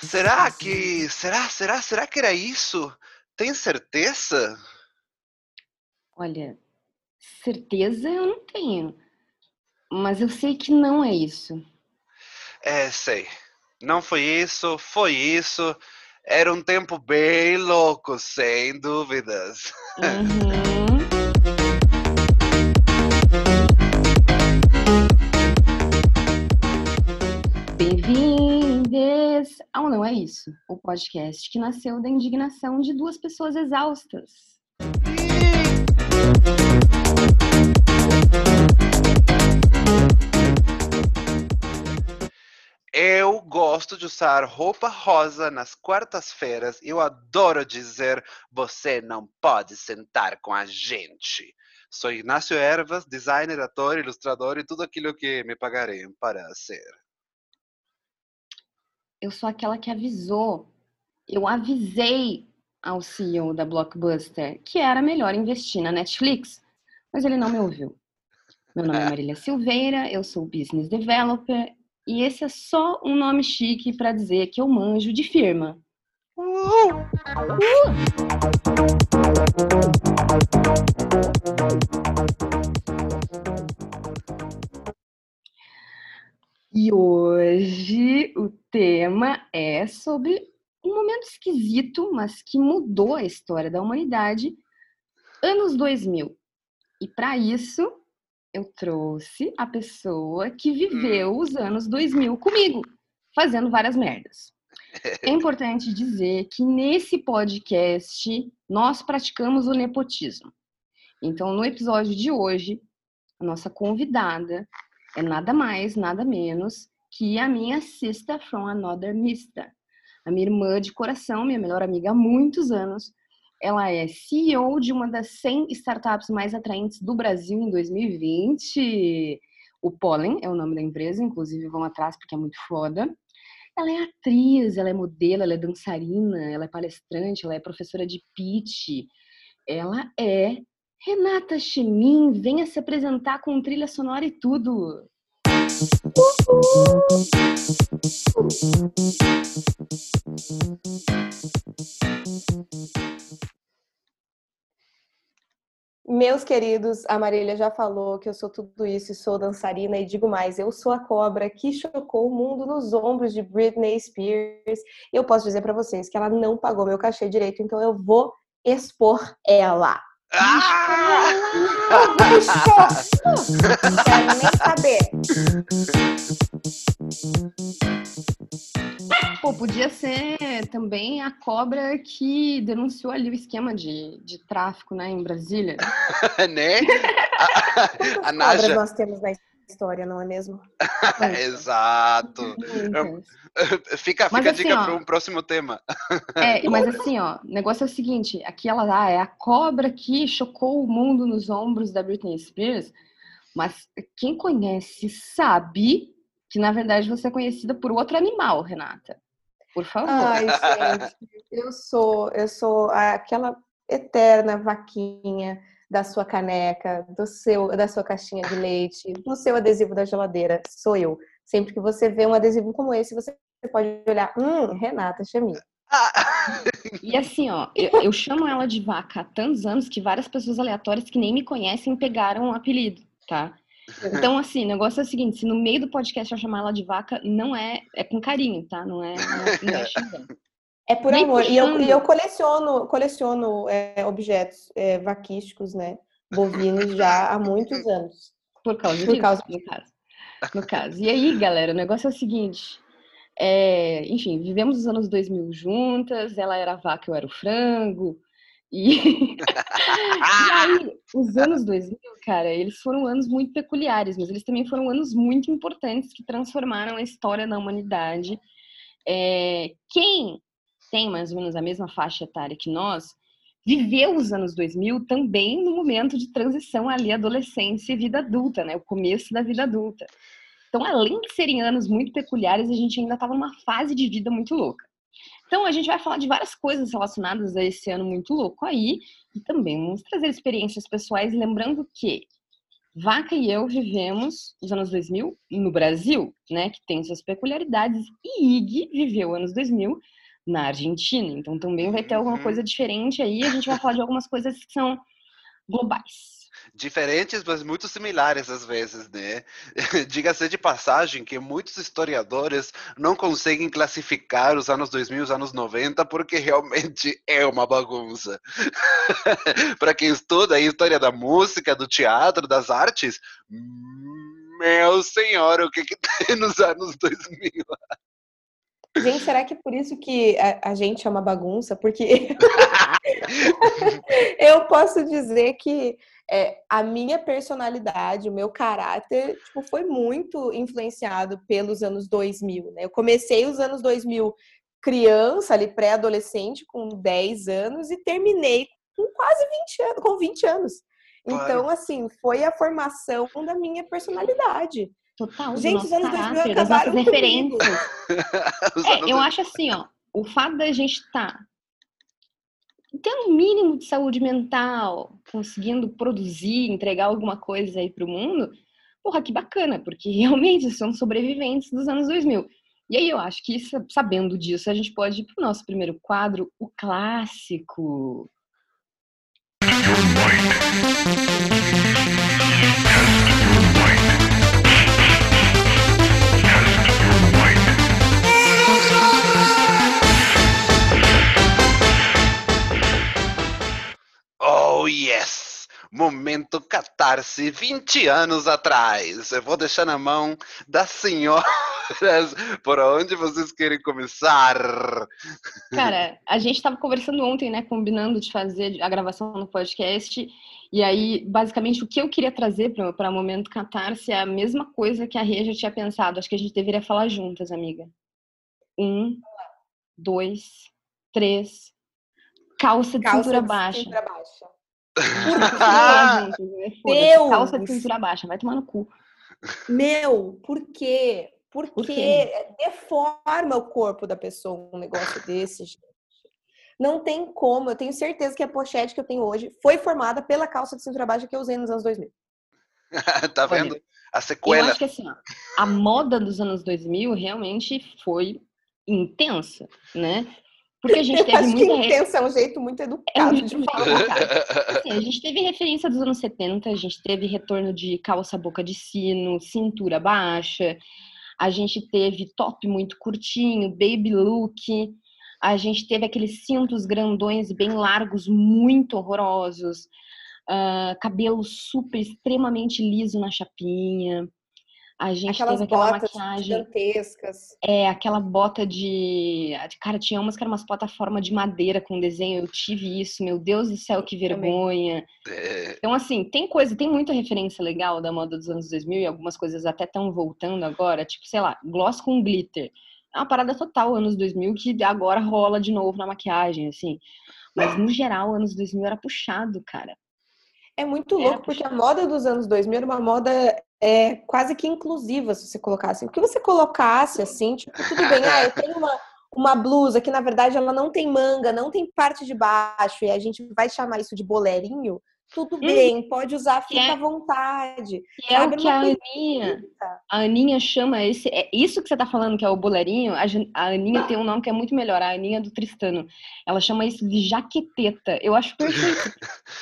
Será que. Será, será, será que era isso? Tem certeza? Olha, certeza eu não tenho. Mas eu sei que não é isso. É, sei. Não foi isso, foi isso. Era um tempo bem louco, sem dúvidas. Uhum. Bem-vindes ao Não É Isso, o podcast que nasceu da indignação de duas pessoas exaustas. Eu gosto de usar roupa rosa nas quartas-feiras. Eu adoro dizer: você não pode sentar com a gente. Sou Ignacio Ervas, designer, ator, ilustrador e tudo aquilo que me pagarem para ser. Eu sou aquela que avisou. Eu avisei ao CEO da Blockbuster que era melhor investir na Netflix, mas ele não me ouviu. Meu nome é Marília Silveira, eu sou business developer e esse é só um nome chique para dizer que eu manjo de firma. Uh! E hoje o tema é sobre um momento esquisito, mas que mudou a história da humanidade, anos 2000. E para isso, eu trouxe a pessoa que viveu os anos 2000 comigo, fazendo várias merdas. É importante dizer que nesse podcast nós praticamos o nepotismo. Então, no episódio de hoje, a nossa convidada é nada mais, nada menos que a minha sister from another mister. A minha irmã de coração, minha melhor amiga há muitos anos, ela é CEO de uma das 100 startups mais atraentes do Brasil em 2020. O Pollen é o nome da empresa, inclusive vão atrás porque é muito foda. Ela é atriz, ela é modelo, ela é dançarina, ela é palestrante, ela é professora de pitch. Ela é Renata Chemin, venha se apresentar com trilha sonora e tudo. Meus queridos, a Marília já falou que eu sou tudo isso e sou dançarina e digo mais, eu sou a cobra que chocou o mundo nos ombros de Britney Spears. E eu posso dizer para vocês que ela não pagou meu cachê direito, então eu vou expor ela. Ah! Quero nem saber. Pô, podia ser também a cobra que denunciou ali o esquema de, de tráfico, né, em Brasília. né? A, a Naja... nós temos na história, não é mesmo? Exato. Fica, fica mas, a dica assim, para um próximo tema. É, mas assim, ó, o negócio é o seguinte: aqui ela ah, é a cobra que chocou o mundo nos ombros da Britney Spears. Mas quem conhece sabe que na verdade você é conhecida por outro animal, Renata. Por favor. Ai, gente, eu sou, eu sou aquela eterna vaquinha da sua caneca, do seu, da sua caixinha de leite, do seu adesivo da geladeira. Sou eu. Sempre que você vê um adesivo como esse, você pode olhar, hum, Renata Chamin. E assim, ó, eu, eu, chamo ela de vaca há tantos anos que várias pessoas aleatórias que nem me conhecem pegaram o um apelido, tá? Então, assim, o negócio é o seguinte: se no meio do podcast eu chamar ela de vaca, não é. É com carinho, tá? Não é, não é, é por Nem amor. E eu, e eu, coleciono, coleciono é, objetos é, vaquísticos, né? Bovinos já há muitos anos. Por causa por disso, causa... no caso. No caso. E aí, galera, o negócio é o seguinte. É, enfim, vivemos os anos 2000 juntas, ela era a vaca, eu era o frango. E, e aí, os anos 2000, cara, eles foram anos muito peculiares, mas eles também foram anos muito importantes que transformaram a história da humanidade. É, quem tem mais ou menos a mesma faixa etária que nós, viveu os anos 2000 também no momento de transição ali adolescência e vida adulta, né? O começo da vida adulta. Então, além de serem anos muito peculiares, a gente ainda estava numa fase de vida muito louca. Então a gente vai falar de várias coisas relacionadas a esse ano muito louco aí e também vamos trazer experiências pessoais, lembrando que Vaca e eu vivemos os anos 2000 no Brasil, né, que tem suas peculiaridades, e Ig viveu anos 2000 na Argentina, então também vai ter alguma Uhum. coisa diferente aí, a gente vai falar de algumas coisas que são globais. Diferentes, mas muito similares às vezes, né? Diga-se de passagem que muitos historiadores não conseguem classificar os anos 2000 e os anos 90 porque realmente é uma bagunça. Para quem estuda a história da música, do teatro, das artes, meu senhor, o que, que tem nos anos 2000? Gente, será que é por isso que a, a gente é uma bagunça? Porque eu posso dizer que é, a minha personalidade, o meu caráter, tipo, foi muito influenciado pelos anos 2000, né? Eu comecei os anos 2000 criança, ali pré-adolescente, com 10 anos, e terminei com quase 20 anos, com 20 anos. Então, assim, foi a formação da minha personalidade. Total, Gente, os anos 2000 caráter, das acabaram nossas comigo. referências. É, eu 2000. acho assim, ó, o fato da gente estar tendo um mínimo de saúde mental, conseguindo produzir, entregar alguma coisa aí pro mundo, porra, que bacana, porque realmente são sobreviventes dos anos 2000. E aí eu acho que sa- sabendo disso, a gente pode ir pro nosso primeiro quadro, o clássico. Yes! Momento catarse 20 anos atrás. Eu vou deixar na mão das senhoras por onde vocês querem começar. Cara, a gente estava conversando ontem, né, combinando de fazer a gravação no podcast, e aí, basicamente, o que eu queria trazer para Momento Catarse é a mesma coisa que a Rê já tinha pensado. Acho que a gente deveria falar juntas, amiga. Um, dois, três. Calça de Calça cintura de baixa. cintura baixa. Juntas, né? Foda-se. Deus! Calça de cintura baixa, vai tomar no cu. Meu, por quê? Porque Por quê? deforma o corpo da pessoa um negócio desse, gente. Não tem como. Eu tenho certeza que a pochete que eu tenho hoje foi formada pela calça de cintura baixa que eu usei nos anos 2000. tá Olha, vendo? A Eu sequela. acho que assim, ó, a moda dos anos 2000 realmente foi intensa, né? Porque a gente teve acho que muita re- intenso é um jeito muito É educado muito de falar. Assim, a gente teve referência dos anos 70, a gente teve retorno de calça boca de sino, cintura baixa, a gente teve top muito curtinho, baby look, a gente teve aqueles cintos grandões bem largos, muito horrorosos, ah, cabelo super extremamente liso na chapinha. A gente Aquelas teve aquela botas maquiagem gigantescas. é, aquela bota de. Cara, tinha umas que eram umas plataformas de madeira com desenho. Eu tive isso, meu Deus do céu, que vergonha. É, Então, assim, tem coisa, tem muita referência legal da moda dos anos 2000 e algumas coisas até estão voltando agora. Tipo, sei lá, gloss com glitter. É uma parada total, anos 2000, que agora rola de novo na maquiagem, assim. Mas, no geral, anos 2000 era puxado, cara. É muito louco, porque a moda dos anos 2000 era uma moda é, quase que inclusiva, se você colocasse. Porque você colocasse assim, tipo, tudo bem, ah, eu tenho uma, uma blusa que na verdade ela não tem manga, não tem parte de baixo, e a gente vai chamar isso de bolerinho. Tudo bem, pode usar, fica é- à vontade. Que é o que a Aninha, a Aninha chama esse. É isso que você tá falando, que é o boleirinho. A, a Aninha tem um nome que é muito melhor, a Aninha do Tristano. Ela chama isso de jaqueteta. Eu acho perfeito.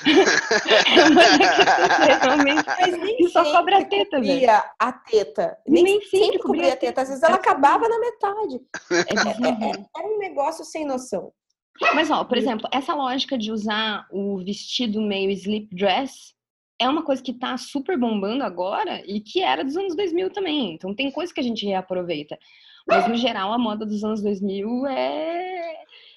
é uma jaqueteta, realmente. Mas nem E só cobra a teta, velho. cobria a teta. Nem, Nem sempre, sempre cobria a teta. Às vezes ela acabava na metade. É. Era um negócio sem noção. Mas, ó, por exemplo, essa lógica de usar o vestido meio sleep dress é uma coisa que tá super bombando agora e que era dos anos 2000 também. Então tem coisa que a gente reaproveita. Mas, no geral, a moda dos anos 2000 é...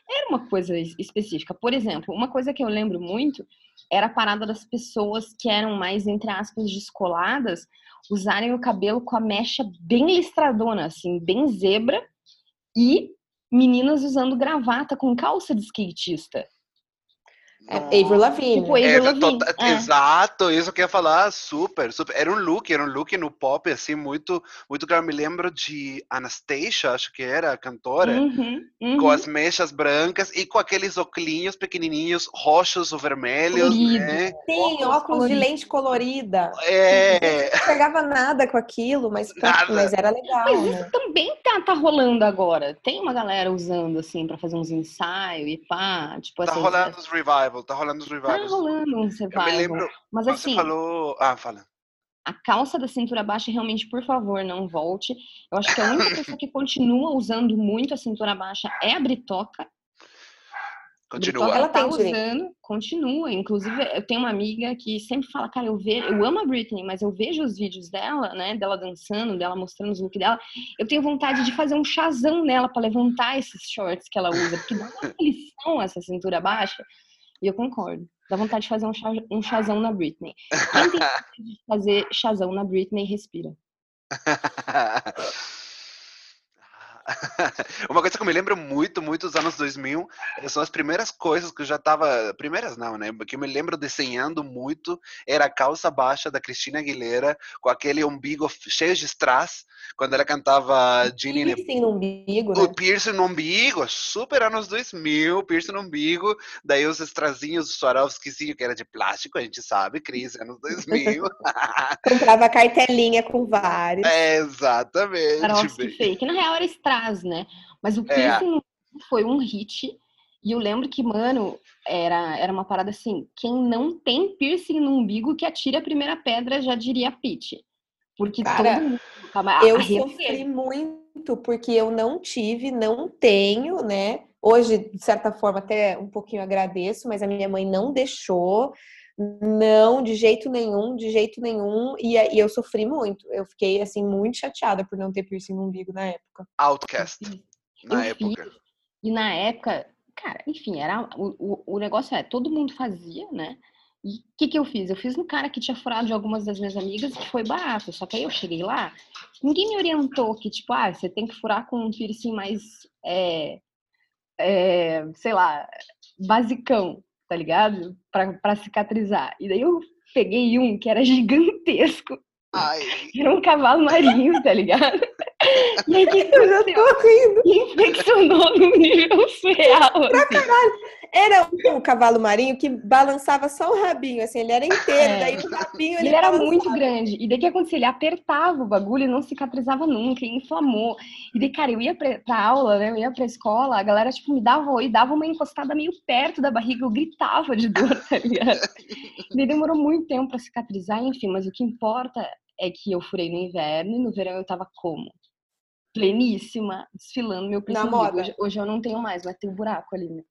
era uma coisa es- específica. Por exemplo, uma coisa que eu lembro muito era a parada das pessoas que eram mais, entre aspas, descoladas, usarem o cabelo com a mecha bem listradona, assim, bem zebra, e meninas usando gravata com calça de skatista. É Avril Lavigne. Tipo Avril Lavigne. é. Exato, isso que eu ia falar, super, super. Era um look, era um look no pop, assim, muito, muito claro. Me lembro de Anastasia, acho que era a cantora, Uhum, com uhum. as mechas brancas e com aqueles oclinhos pequenininhos, roxos ou vermelhos, Colorido. né? Sim, óculos óculos de lente colorida. É, Não enxergava nada com aquilo, mas, Nada. mas era legal, Mas né? isso também tá, tá rolando agora. Tem uma galera usando, assim, pra fazer uns ensaios e pá. Tipo, tá essas, rolando os revival, tá rolando os Tá revivals. rolando um Eu me lembro, Mas você assim, falou... Ah, fala. a calça da cintura baixa, realmente, por favor, não volte. Eu acho que a única pessoa que continua usando muito a cintura baixa é a Britoca. Continua. Britoca Ela tá usando, continua. Inclusive, eu tenho uma amiga que sempre fala, cara, eu vejo, eu amo a Britney, mas eu vejo os vídeos dela, né, dela dançando, dela mostrando os looks dela. Eu tenho vontade de fazer um chazão nela pra levantar esses shorts que ela usa, porque dá uma lição essa cintura baixa. E eu concordo. Dá vontade de fazer um, um chazão na Britney. Quem tem vontade de fazer chazão na Britney, respira. Uma coisa que eu me lembro muito, muito dos anos 2000, eh, são as primeiras coisas que eu já tava, primeiras não, né, que eu me lembro desenhando muito, era a calça baixa da Cristina Aguilera, com aquele umbigo cheio de strass, quando ela cantava Ginny Piercing no umbigo, né? o piercing no umbigo, super anos 2000, piercing no umbigo, daí os strazinhos, o Swarovskizinho, que era de plástico, a gente sabe, Cris, anos 2000. Comprava cartelinha com vários. é, exatamente. Swarovski fake. Na real era strass, né? Mas o É. piercing foi um hit. E eu lembro que, mano, era, era uma parada assim: quem não tem piercing no umbigo que atire a primeira pedra, já diria Pete. Porque Cara, todo mundo. Eu sofri muito porque eu não tive, não tenho, né? Hoje, de certa forma, até um pouquinho agradeço, mas a minha mãe não deixou. Não, de jeito nenhum, de jeito nenhum. E, aí eu sofri muito. Eu fiquei, assim, muito chateada por não ter piercing no umbigo na época. Outcast, na Eu época. fiz, e na época, cara, enfim, era o, o, o negócio é, todo mundo fazia, né? E o que, que eu fiz? Eu fiz no cara que tinha furado de algumas das minhas amigas, que foi barato. Só que aí eu cheguei lá, ninguém me orientou que, tipo, ah, você tem que furar com um piercing mais, é, é, sei lá, basicão, tá ligado? Pra, pra cicatrizar. E daí eu peguei um que era gigantesco, Ai, era um cavalo marinho, tá ligado? E aí, que Eu já aconteceu? tô rindo. Infeccionou num nível surreal. Assim. Era um cavalo marinho que balançava só o rabinho, assim, ele era inteiro, É. daí o rabinho Ele, ele, era balançava. muito grande. E daí que acontecia? Ele apertava o bagulho e não cicatrizava nunca, e inflamou. E daí, cara, eu ia pra, pra aula, né? Eu ia pra escola, a galera, tipo, me dava oi, dava uma encostada meio perto da barriga, eu gritava de dor, tá ligado? E daí demorou muito tempo pra cicatrizar, enfim, mas o que importa é que eu furei no inverno e no verão eu tava como? Pleníssima, desfilando meu no moda. Hoje, hoje eu não tenho mais, mas tem um buraco ali, né?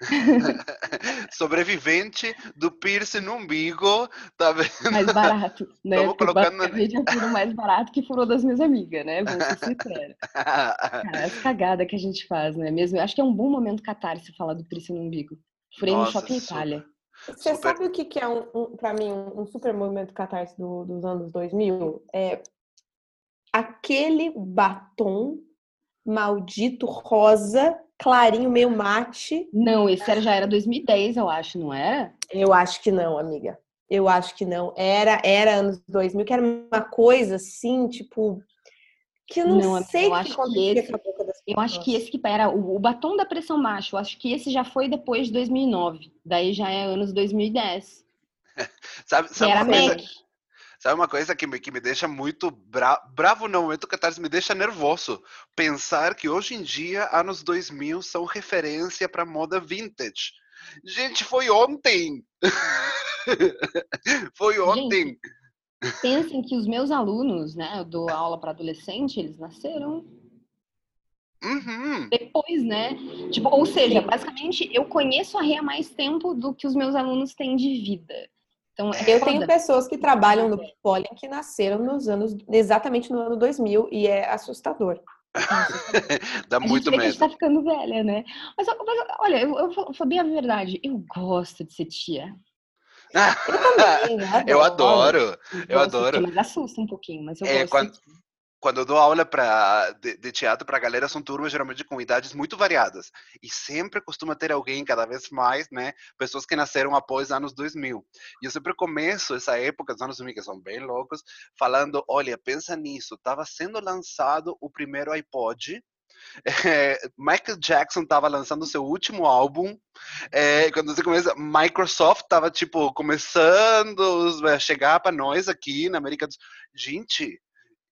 sobrevivente do piercing no umbigo, tá vendo? mais barato, né? Tamo Porque colocando- eu furo mais barato que furou das minhas amigas, né? Vamos ser sinceros. Cara, as cagadas que a gente faz, né? Mesmo, eu acho que é um bom momento catarse falar do piercing no umbigo. Furei no Nossa, shopping super. Itália. Você Super. sabe o que, que é, um, um, para mim, um, um super movimento catarse do- dos anos 2000? É aquele batom maldito rosa, clarinho, meio mate. Não, esse era, já era 2010, eu acho, não era? Eu acho que não, amiga. Eu acho que não. Era, era anos 2000, que era uma coisa assim, tipo. Que eu não, Não, amiga, sei eu que que acontecia esse- com a boca das Eu acho que esse que era o, o batom da pressão baixa. Eu acho que esse já foi depois de 2009. Daí já é anos 2010. sabe, Que sabe era uma coisa, MAC. Sabe uma coisa que me, que me deixa muito bra bravo no momento catarse, me deixa nervoso. Pensar que hoje em dia, anos 2000 são referência para moda vintage. Gente, foi ontem! foi ontem! Pensem que os meus alunos, né? Eu dou aula para adolescente, eles nasceram Uhum. depois, né? Tipo, ou seja, basicamente eu conheço a Rê há mais tempo do que os meus alunos têm de vida. Então, é Eu foda. tenho pessoas que trabalham no Pollen que nasceram nos anos, exatamente no ano 2000, e é assustador. Dá muito que a medo. gente tá ficando velha, né? Mas, mas, olha, eu, eu vou bem a verdade. Eu gosto de ser tia. Também, eu adoro. Eu de ser adoro. tia, mas assusta um pouquinho, mas eu É, gosto. quando- de ser tia. Quando eu dou aula pra, de, de teatro para a galera, são turmas geralmente com idades muito variadas. E sempre costuma ter alguém, cada vez mais, né? Pessoas que nasceram após anos 2000. E eu sempre começo essa época, os anos 2000, que são bem loucos, falando: olha, pensa nisso, estava sendo lançado o primeiro iPod. É, Michael Jackson estava lançando seu último álbum. É, quando você começa, Microsoft estava tipo começando a chegar para nós aqui na América do Sul. Gente,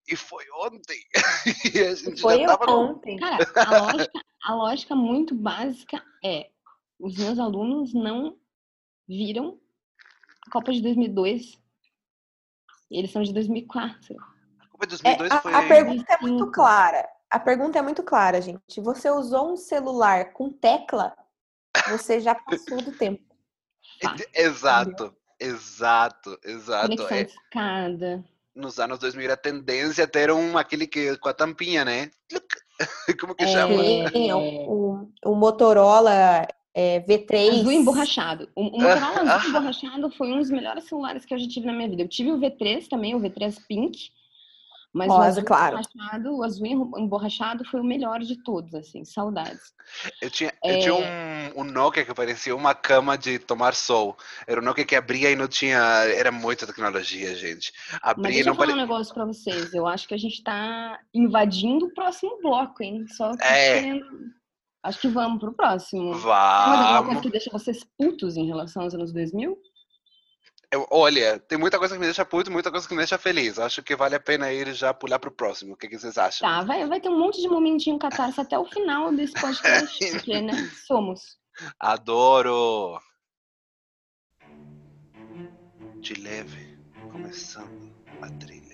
e foi ontem. e a gente foi já tava ontem. No... Cara, a lógica, a lógica muito básica é: os meus alunos não viram a Copa de 2002. Eles são de 2004. A Copa de 2002 é, foi. A, a pergunta é muito clara. A pergunta é muito clara, gente. Você usou um celular com tecla? Você já passou do tempo. Exato, exato, exato. Conexão é. escada nos anos 2000 a tendência a ter um aquele que com a tampinha, né? Como que é, chama? É, o, o Motorola é, V3. Azul emborrachado. O, o Motorola azul emborrachado foi um dos melhores celulares que eu já tive na minha vida. Eu tive o V3 também, o V3 Pink. Mas Rosa, o azul claro. emborrachado, o azul emborrachado foi o melhor de todos, assim, saudades. Eu tinha, é... eu tinha um, um, Nokia que parecia uma cama de tomar sol. Era um Nokia que abria e não tinha. Era muita tecnologia, gente. Abria Mas deixa não eu falar pare... um negócio pra vocês. Eu acho que a gente tá invadindo o próximo bloco, hein? Só é. querendo... Acho que vamos pro próximo. Vamos. Mas alguma coisa que deixa vocês putos em relação aos anos 2000? Eu, olha, tem muita coisa que me deixa puto, muita coisa que me deixa feliz. Acho que vale a pena ir já pular pro próximo. O que, que vocês acham? Tá, vai, vai ter um monte de momentinho catarse até o final desse podcast, porque, né, somos. Adoro! De leve, começando a trilha.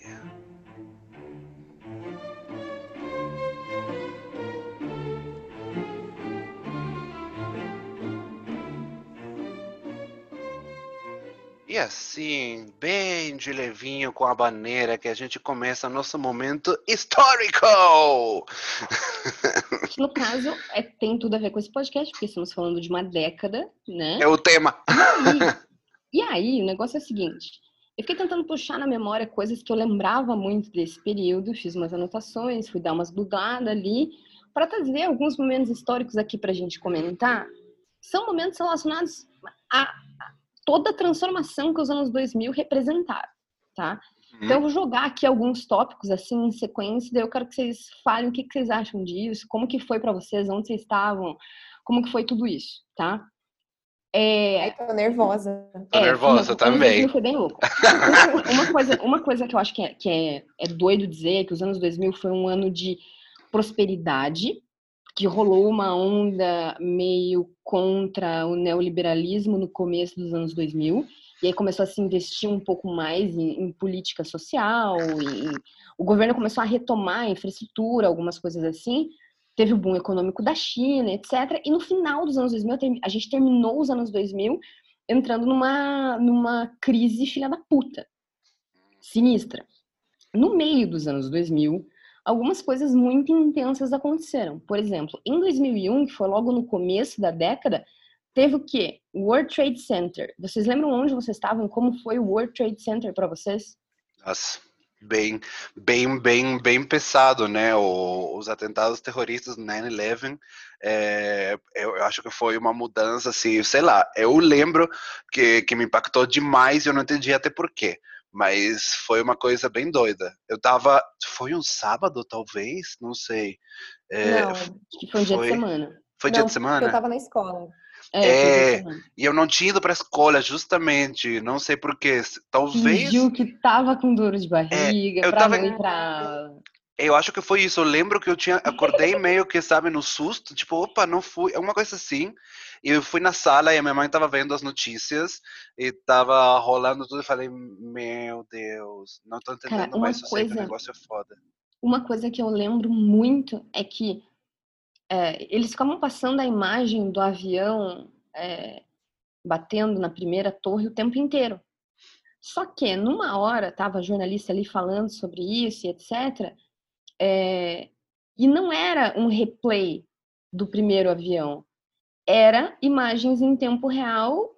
E assim, bem de levinho com a baneira, que a gente começa nosso momento histórico! No caso, é, tem tudo a ver com esse podcast, porque estamos falando de uma década, né? É o tema! E aí, e aí o negócio é o seguinte: eu fiquei tentando puxar na memória coisas que eu lembrava muito desse período, fiz umas anotações, fui dar umas googladas ali, para trazer alguns momentos históricos aqui para a gente comentar. São momentos relacionados a toda a transformação que os anos 2000 representaram, tá? Uhum. Então eu vou jogar aqui alguns tópicos assim em sequência, daí eu quero que vocês falem o que, que vocês acham disso, como que foi para vocês, onde vocês estavam, como que foi tudo isso, tá? É... Ai, tô nervosa. Tô é, nervosa não, também. Foi bem louco. uma, coisa, uma coisa que eu acho que, é, que é, é doido dizer é que os anos 2000 foi um ano de prosperidade, que rolou uma onda meio contra o neoliberalismo no começo dos anos 2000, e aí começou a se investir um pouco mais em, em política social, e o governo começou a retomar a infraestrutura, algumas coisas assim, teve o boom econômico da China, etc. E no final dos anos 2000, a gente terminou os anos 2000 entrando numa, numa crise filha da puta, sinistra. No meio dos anos 2000, algumas coisas muito intensas aconteceram. Por exemplo, em 2001, que foi logo no começo da década, teve o quê? World Trade Center. Vocês lembram onde vocês estavam? Como foi o World Trade Center para vocês? Nossa, bem, bem, bem, bem pesado, né? O, os atentados terroristas 9/11, é, eu, eu, acho que foi uma mudança, assim, sei lá. Eu lembro que, que me impactou demais e eu não entendi até por quê. Mas foi uma coisa bem doida. Eu tava. Foi um sábado, talvez? Não sei. É, não, acho que foi um dia foi, de semana. Foi não, dia de semana? Eu tava na escola. É, é e eu não tinha ido pra escola, justamente. Não sei porquê. Talvez. Fingiu que tava com dor de barriga, é, eu pra tava... não ir pra. Eu acho que foi isso. Eu lembro que eu tinha acordei meio que, sabe, no susto, tipo, opa, não fui, é uma coisa assim. E eu fui na sala e a minha mãe tava vendo as notícias e tava rolando tudo e falei, meu Deus, não tô entendendo Cara, mais coisa, o negócio é foda. Uma coisa que eu lembro muito é que é, eles ficavam passando a imagem do avião é, batendo na primeira torre o tempo inteiro. Só que numa hora tava a jornalista ali falando sobre isso e etc. É, e não era um replay do primeiro avião, era imagens em tempo real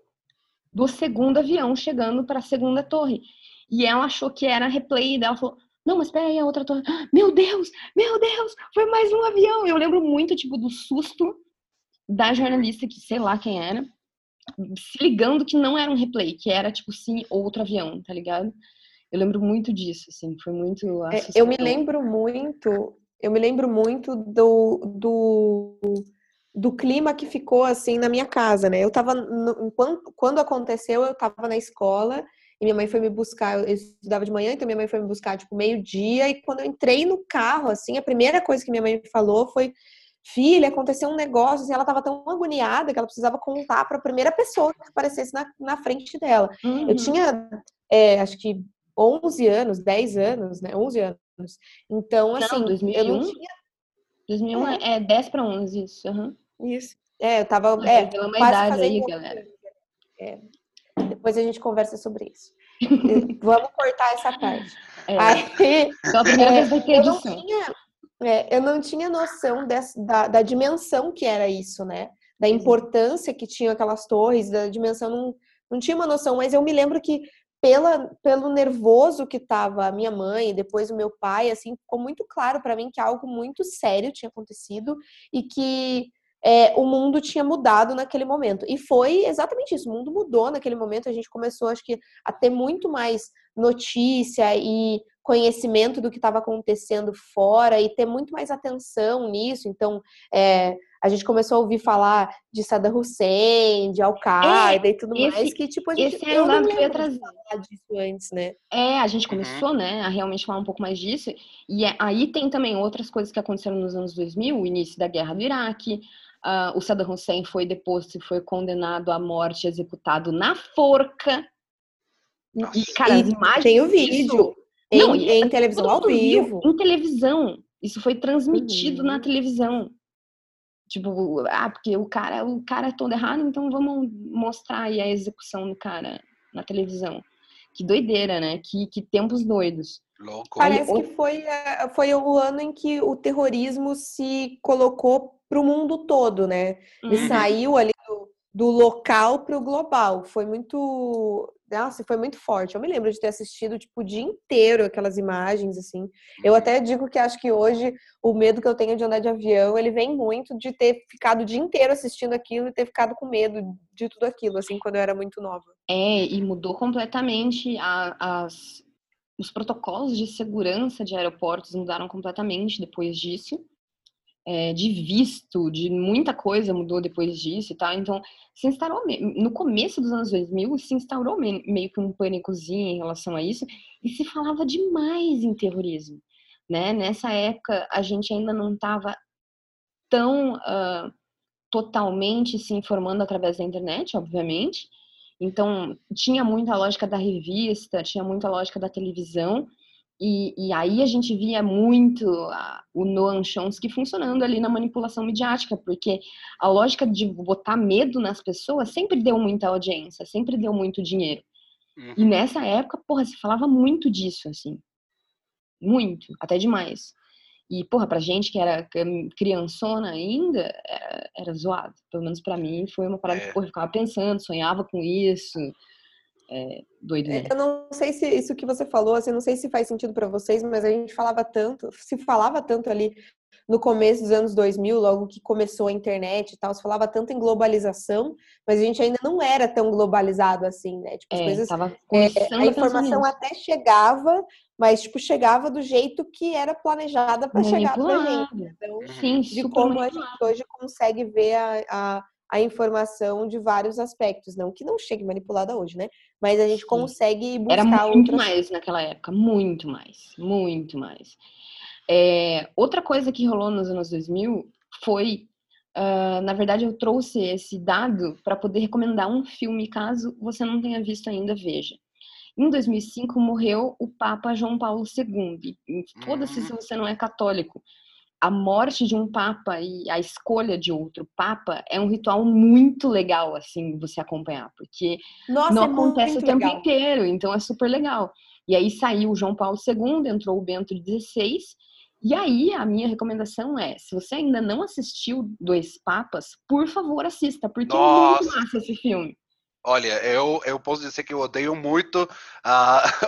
do segundo avião chegando para a segunda torre. E ela achou que era replay, e ela falou: Não, mas espera aí, a outra torre. Meu Deus, meu Deus, foi mais um avião. Eu lembro muito, tipo, do susto da jornalista, que sei lá quem era, se ligando que não era um replay, que era, tipo, sim, outro avião, tá ligado? Eu lembro muito disso, assim, foi muito é, Eu me lembro muito, eu me lembro muito do, do, do clima que ficou, assim, na minha casa, né? Eu tava, no, quando, quando aconteceu, eu tava na escola e minha mãe foi me buscar, eu estudava de manhã, então minha mãe foi me buscar, tipo, meio-dia, e quando eu entrei no carro, assim, a primeira coisa que minha mãe me falou foi, filha, aconteceu um negócio, assim, ela tava tão agoniada que ela precisava contar para a primeira pessoa que aparecesse na, na frente dela. Uhum. Eu tinha, é, acho que 11 anos, 10 anos, né? 11 anos. Então, assim, não, 2001? eu não tinha... 2001 é, é 10 para 11, isso. Uhum. Isso. É, eu tava é, quase fazendo... aí, galera. É. Depois a gente conversa sobre isso. Vamos cortar essa parte. É. Aí, então, a primeira vez vai ter eu não tinha, é, eu não tinha noção dessa, da, da dimensão que era isso, né? Da importância que tinham aquelas torres, da dimensão, não, não tinha uma noção, mas eu me lembro que pela, pelo nervoso que estava a minha mãe, depois o meu pai, assim, ficou muito claro para mim que algo muito sério tinha acontecido e que é, o mundo tinha mudado naquele momento. E foi exatamente isso, o mundo mudou naquele momento, a gente começou, acho que, a ter muito mais notícia e conhecimento do que estava acontecendo fora e ter muito mais atenção nisso. Então, é, a gente começou a ouvir falar de Saddam Hussein, de Al-Qaeda é, e tudo esse, mais, que tipo, a gente esse é eu não que eu ia trazer. falar disso antes, né? É, a gente começou, uhum. né, a realmente falar um pouco mais disso, e é, aí tem também outras coisas que aconteceram nos anos 2000, o início da guerra do Iraque, uh, o Saddam Hussein foi deposto e foi condenado à morte, executado na forca, Nossa. e, cara, e as imagens tem o vídeo. Em, não, em, em televisão ao vivo. Em televisão. Isso foi transmitido uhum. na televisão. Tipo, ah, porque o cara, o cara é todo errado, então vamos mostrar aí a execução do cara na televisão. Que doideira, né? Que, que tempos doidos. Louco. Parece que foi, é, foi o ano em que o terrorismo se colocou para o mundo todo, né? Ele uhum. saiu ali do, local para o global. Foi muito nossa, foi muito forte. Eu me lembro de ter assistido, tipo, o dia inteiro aquelas imagens, assim. Eu uhum. até digo que acho que hoje o medo que eu tenho de andar de avião, ele vem muito de ter ficado o dia inteiro assistindo aquilo e ter ficado com medo de tudo aquilo, assim, quando eu era muito nova. É, e mudou completamente a, as, os protocolos de segurança de aeroportos mudaram completamente depois disso é, de visto, de muita coisa mudou depois disso e tal. Então, se instaurou, no começo dos anos 2000, se instaurou meio que um pânicozinho em relação a isso e se falava demais em terrorismo. Né? Nessa época, a gente ainda não estava tão uh, totalmente se informando através da internet, obviamente. Então, tinha muita lógica da revista, tinha muita lógica da televisão, e, e, aí a gente via muito a, o Noam Chomsky funcionando ali na manipulação midiática, porque a lógica de botar medo nas pessoas sempre deu muita audiência, sempre deu muito dinheiro. Uhum. E nessa época, porra, se falava muito disso, assim. Muito, até demais. E, porra, pra gente que era criançona ainda, era, era zoado. Pelo menos para mim, foi uma parada é. que, porra, eu ficava pensando, sonhava com isso é, doido. Né? Eu não sei se isso que você falou, assim, não sei se faz sentido para vocês, mas a gente falava tanto, se falava tanto ali no começo dos anos 2000, logo que começou a internet e tal, se falava tanto em globalização, mas a gente ainda não era tão globalizado assim, né? Tipo, as é, coisas, é, a informação até chegava, mas tipo chegava do jeito que era planejada para chegar para gente. Então, Sim, de como a gente hoje consegue ver a, a a informação de vários aspectos, não que não chegue manipulada hoje, né? Mas a gente consegue buscar Era muito outras... mais naquela época, muito mais, muito mais. É, outra coisa que rolou nos anos 2000 foi, uh, na verdade, eu trouxe esse dado para poder recomendar um filme, caso você não tenha visto ainda, veja. Em 2005 morreu o Papa João Paulo II. Foda-se se uhum. você não é católico a morte de um papa e a escolha de outro papa é um ritual muito legal, assim, você acompanhar, porque Nossa, não é acontece o tempo legal. inteiro, então é super legal. E aí saiu o João Paulo II, entrou o Bento XVI, e aí a minha recomendação é, se você ainda não assistiu Dois Papas, por favor assista, porque Nossa. é muito massa esse filme. Olha, eu, eu posso dizer que eu odeio muito, uh,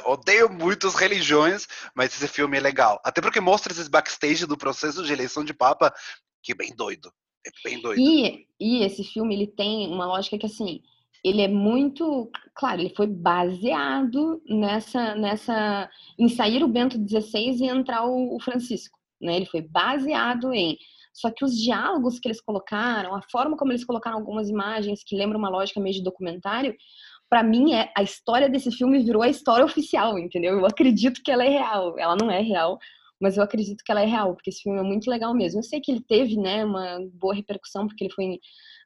odeio muitas religiões, mas esse filme é legal. Até porque mostra esses backstage do processo de eleição de Papa, que é bem doido. É bem doido. E, e esse filme, ele tem uma lógica que, assim, ele é muito, claro, ele foi baseado nessa, nessa, em sair o Bento XVI e entrar o, o Francisco, né? Ele foi baseado em só que os diálogos que eles colocaram, a forma como eles colocaram algumas imagens que lembram uma lógica meio de documentário, para mim é a história desse filme virou a história oficial, entendeu? Eu acredito que ela é real. Ela não é real, mas eu acredito que ela é real, porque esse filme é muito legal mesmo. Eu sei que ele teve, né, uma boa repercussão porque ele foi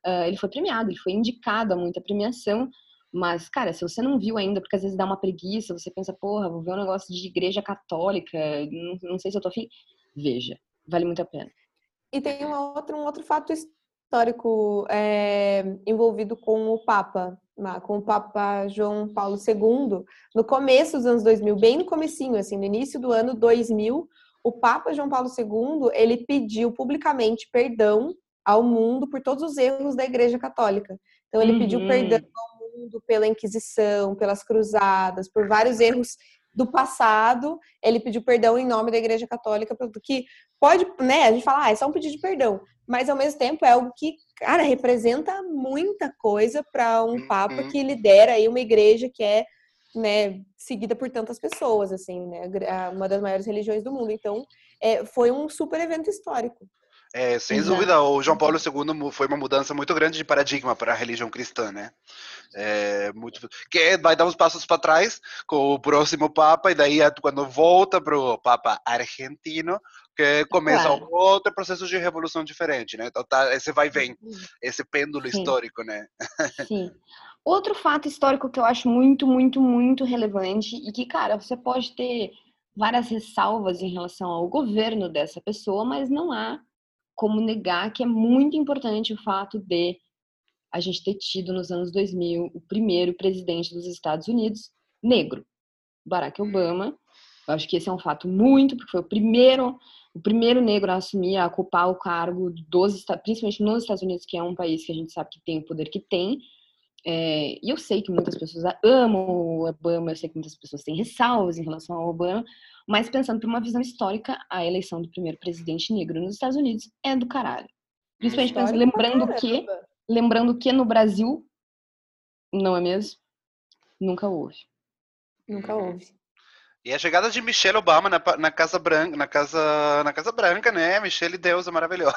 uh, ele foi premiado, ele foi indicado a muita premiação. Mas, cara, se você não viu ainda, porque às vezes dá uma preguiça, você pensa, porra, vou ver um negócio de igreja católica, não, não sei se eu tô afim. Veja, vale muito a pena. E tem uma outra, um outro fato histórico é, envolvido com o Papa, com o Papa João Paulo II. No começo dos anos 2000, bem no comecinho, assim, no início do ano 2000, o Papa João Paulo II, ele pediu publicamente perdão ao mundo por todos os erros da Igreja Católica. Então ele uhum. pediu perdão ao mundo pela Inquisição, pelas cruzadas, por vários erros do passado, ele pediu perdão em nome da Igreja Católica, que pode, né, a gente fala, ah, é só um pedido de perdão, mas ao mesmo tempo é algo que, cara, representa muita coisa para um uhum. papa que lidera aí uma igreja que é, né, seguida por tantas pessoas, assim, né, uma das maiores religiões do mundo. Então, é, foi um super evento histórico. É, sem Exato. dúvida, o João Paulo II foi uma mudança muito grande de paradigma para a religião cristã, né? É, muito, que vai dar uns passos para trás com o próximo Papa, e daí quando volta para o Papa argentino, que começa claro. outro processo de revolução diferente, né? Então tá, esse vai vem, esse pêndulo Sim. histórico, né? Sim. Outro fato histórico que eu acho muito, muito, muito relevante e que, cara, você pode ter várias ressalvas em relação ao governo dessa pessoa, mas não há como negar que é muito importante o fato de a gente ter tido nos anos 2000 o primeiro presidente dos Estados Unidos negro, Barack Obama. Eu acho que esse é um fato muito, porque foi o primeiro, o primeiro negro a assumir, a ocupar o cargo dos, principalmente nos Estados Unidos, que é um país que a gente sabe que tem o poder que tem. É, e eu sei que muitas pessoas amam o Obama, eu sei que muitas pessoas têm ressalvas em relação ao Obama, mas pensando por uma visão histórica, a eleição do primeiro presidente negro nos Estados Unidos é do caralho. Principalmente lembrando que, lembrando que no Brasil, não é mesmo? Nunca houve. Nunca houve. E a chegada de Michelle Obama na, na, Casa Branca, na Casa, na Casa Branca, né? Michelle Deus é maravilhosa.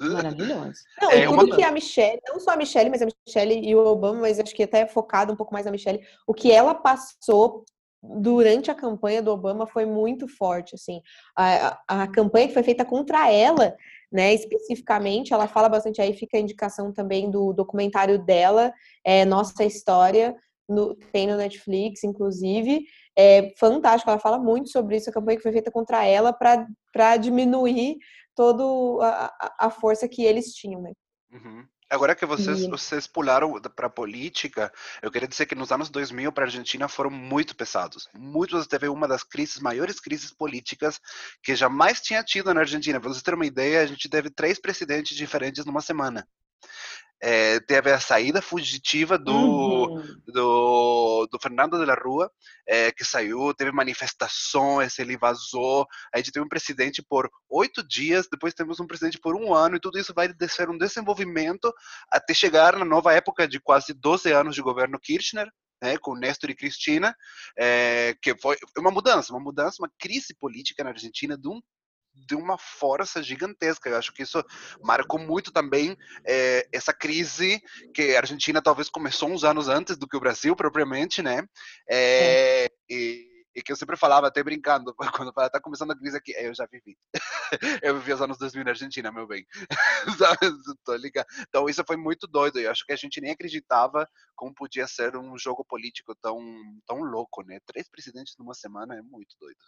Maravilhosa. Não, é, e tudo uma... que a Michelle, não só a Michelle, mas a Michelle e o Obama, mas acho que até focado um pouco mais na Michelle, o que ela passou durante a campanha do Obama foi muito forte, assim. A, a, a, campanha que foi feita contra ela, né, especificamente, ela fala bastante, aí fica a indicação também do documentário dela, é, Nossa História, no, tem no Netflix, inclusive, é fantástico, ela fala muito sobre isso, a campanha que foi feita contra ela para diminuir toda a, a força que eles tinham, né. Uhum. Agora que vocês, vocês pularam para a política, eu queria dizer que nos anos 2000 para a Argentina foram muito pesados. Muito, teve uma das crises, maiores crises políticas que jamais tinha tido na Argentina. Para vocês terem uma ideia, a gente teve três presidentes diferentes numa semana é, teve a saída fugitiva do, uhum. do, do, Fernando de la Rua, é, que saiu, teve manifestações, ele vazou, a gente teve um presidente por oito dias, depois temos um presidente por um ano, e tudo isso vai ser um desenvolvimento até chegar na nova época de quase 12 anos de governo Kirchner, né, com Néstor e Cristina, é, que foi uma mudança, uma mudança, uma crise política na Argentina de um de uma força gigantesca. Eu acho que isso marcou muito também é, essa crise que a Argentina talvez começou uns anos antes do que o Brasil propriamente, né? É. E, e, que eu sempre falava, até brincando, quando falava, tá começando a crise aqui, eu já vivi. eu vivi os anos 2000 na Argentina, meu bem. Tô ligado. Então isso foi muito doido. Eu acho que a gente nem acreditava como podia ser um jogo político tão, tão louco, né? Três presidentes numa semana é muito doido.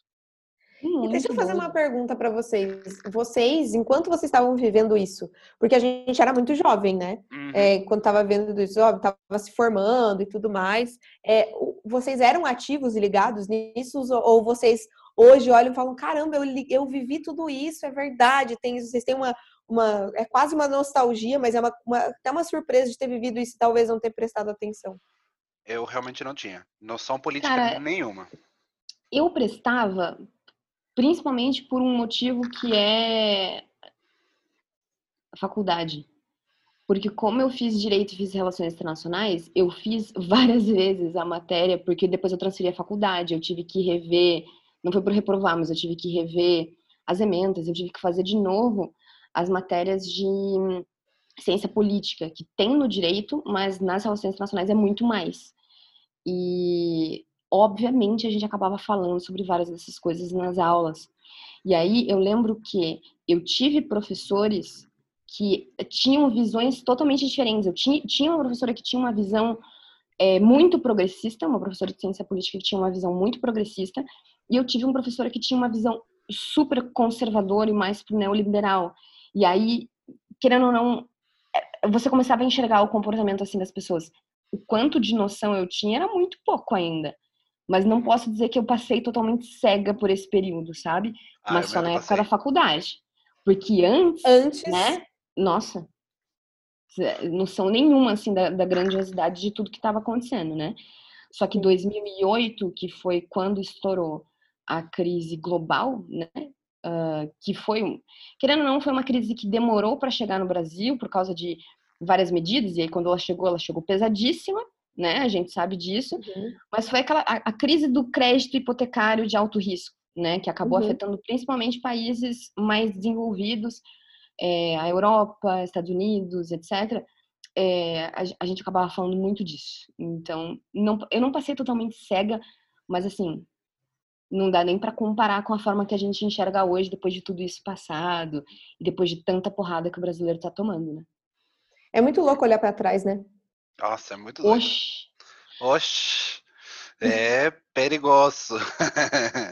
Muito e deixa eu fazer bom. uma pergunta para vocês. Vocês, enquanto vocês estavam vivendo isso, porque a gente era muito jovem, né? Uhum. É, quando estava vendo isso, estava se formando e tudo mais. É, vocês eram ativos e ligados nisso? Ou vocês hoje olham e falam: caramba, eu, eu vivi tudo isso, é verdade. Tem, vocês têm uma, uma é quase uma nostalgia, mas é uma, uma, até uma surpresa de ter vivido isso e talvez não ter prestado atenção. Eu realmente não tinha noção política Cara, nenhuma. Eu prestava principalmente por um motivo que é a faculdade. Porque como eu fiz direito e fiz relações internacionais, eu fiz várias vezes a matéria, porque depois eu transferi a faculdade, eu tive que rever, não foi por reprovar, mas eu tive que rever as emendas, eu tive que fazer de novo as matérias de ciência política, que tem no direito, mas nas relações internacionais é muito mais. E, obviamente, a gente acabava falando sobre várias dessas coisas nas aulas. E aí eu lembro que eu tive professores que tinham visões totalmente diferentes. Eu tinha, uma professora que tinha uma visão é, muito progressista, uma professora de ciência política que tinha uma visão muito progressista, e eu tive uma professora que tinha uma visão super conservadora e mais pro neoliberal. E aí, querendo ou não, é, você começava a enxergar o comportamento assim das pessoas. O quanto de noção eu tinha era muito pouco ainda. Mas não posso dizer que eu passei totalmente cega por esse período, sabe? Ah, Mas só na época da faculdade. Porque antes, Antes, né? Nossa, noção nenhuma, assim, da, da grandiosidade de tudo que estava acontecendo, né? Só que Sim. 2008, que foi quando estourou a crise global, né? ah, que foi, um- querendo ou não, foi uma crise que demorou para chegar no Brasil por causa de várias medidas, e aí quando ela chegou, ela chegou pesadíssima, né? A gente sabe disso. Uhum. Mas foi aquela a, a crise do crédito hipotecário de alto risco, né, que acabou Uhum. afetando principalmente países mais desenvolvidos, é, a Europa, Estados Unidos, etc. É, a, a gente acabava falando muito disso. Então, não, eu não passei totalmente cega, mas assim, não dá nem para comparar com a forma que a gente enxerga hoje, depois de tudo isso passado e depois de tanta porrada que o brasileiro tá tomando, né? É muito louco olhar para trás, né? Nossa, é muito doido. Oxi! Oxi, é perigoso.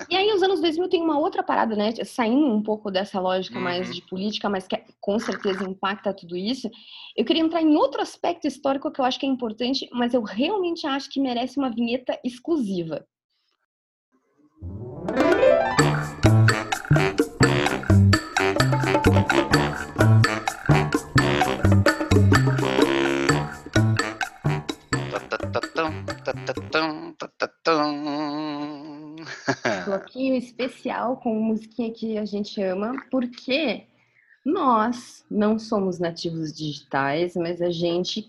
E aí, os anos 2000 tem uma outra parada, né? Saindo um pouco dessa lógica mais Uhum. de política, mas que com certeza impacta tudo isso. Eu queria entrar em outro aspecto histórico que eu acho que é importante, mas eu realmente acho que merece uma vinheta exclusiva. Tatatatã, bloquinho especial com musiquinha que a gente ama, porque nós não somos nativos digitais, mas a gente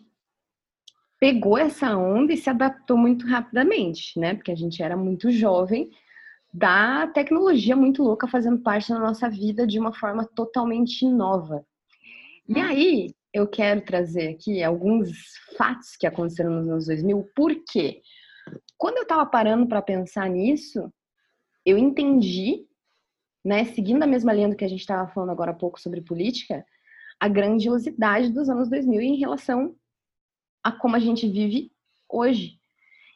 pegou essa onda e se adaptou muito rapidamente, né? Porque a gente era muito jovem, da tecnologia muito louca fazendo parte da nossa vida de uma forma totalmente nova. E aí, eu quero trazer aqui alguns fatos que aconteceram nos anos 2000, porque quando eu tava parando para pensar nisso, eu entendi, né, seguindo a mesma linha do que a gente estava falando agora há pouco sobre política, a grandiosidade dos anos 2000 em relação a como a gente vive hoje.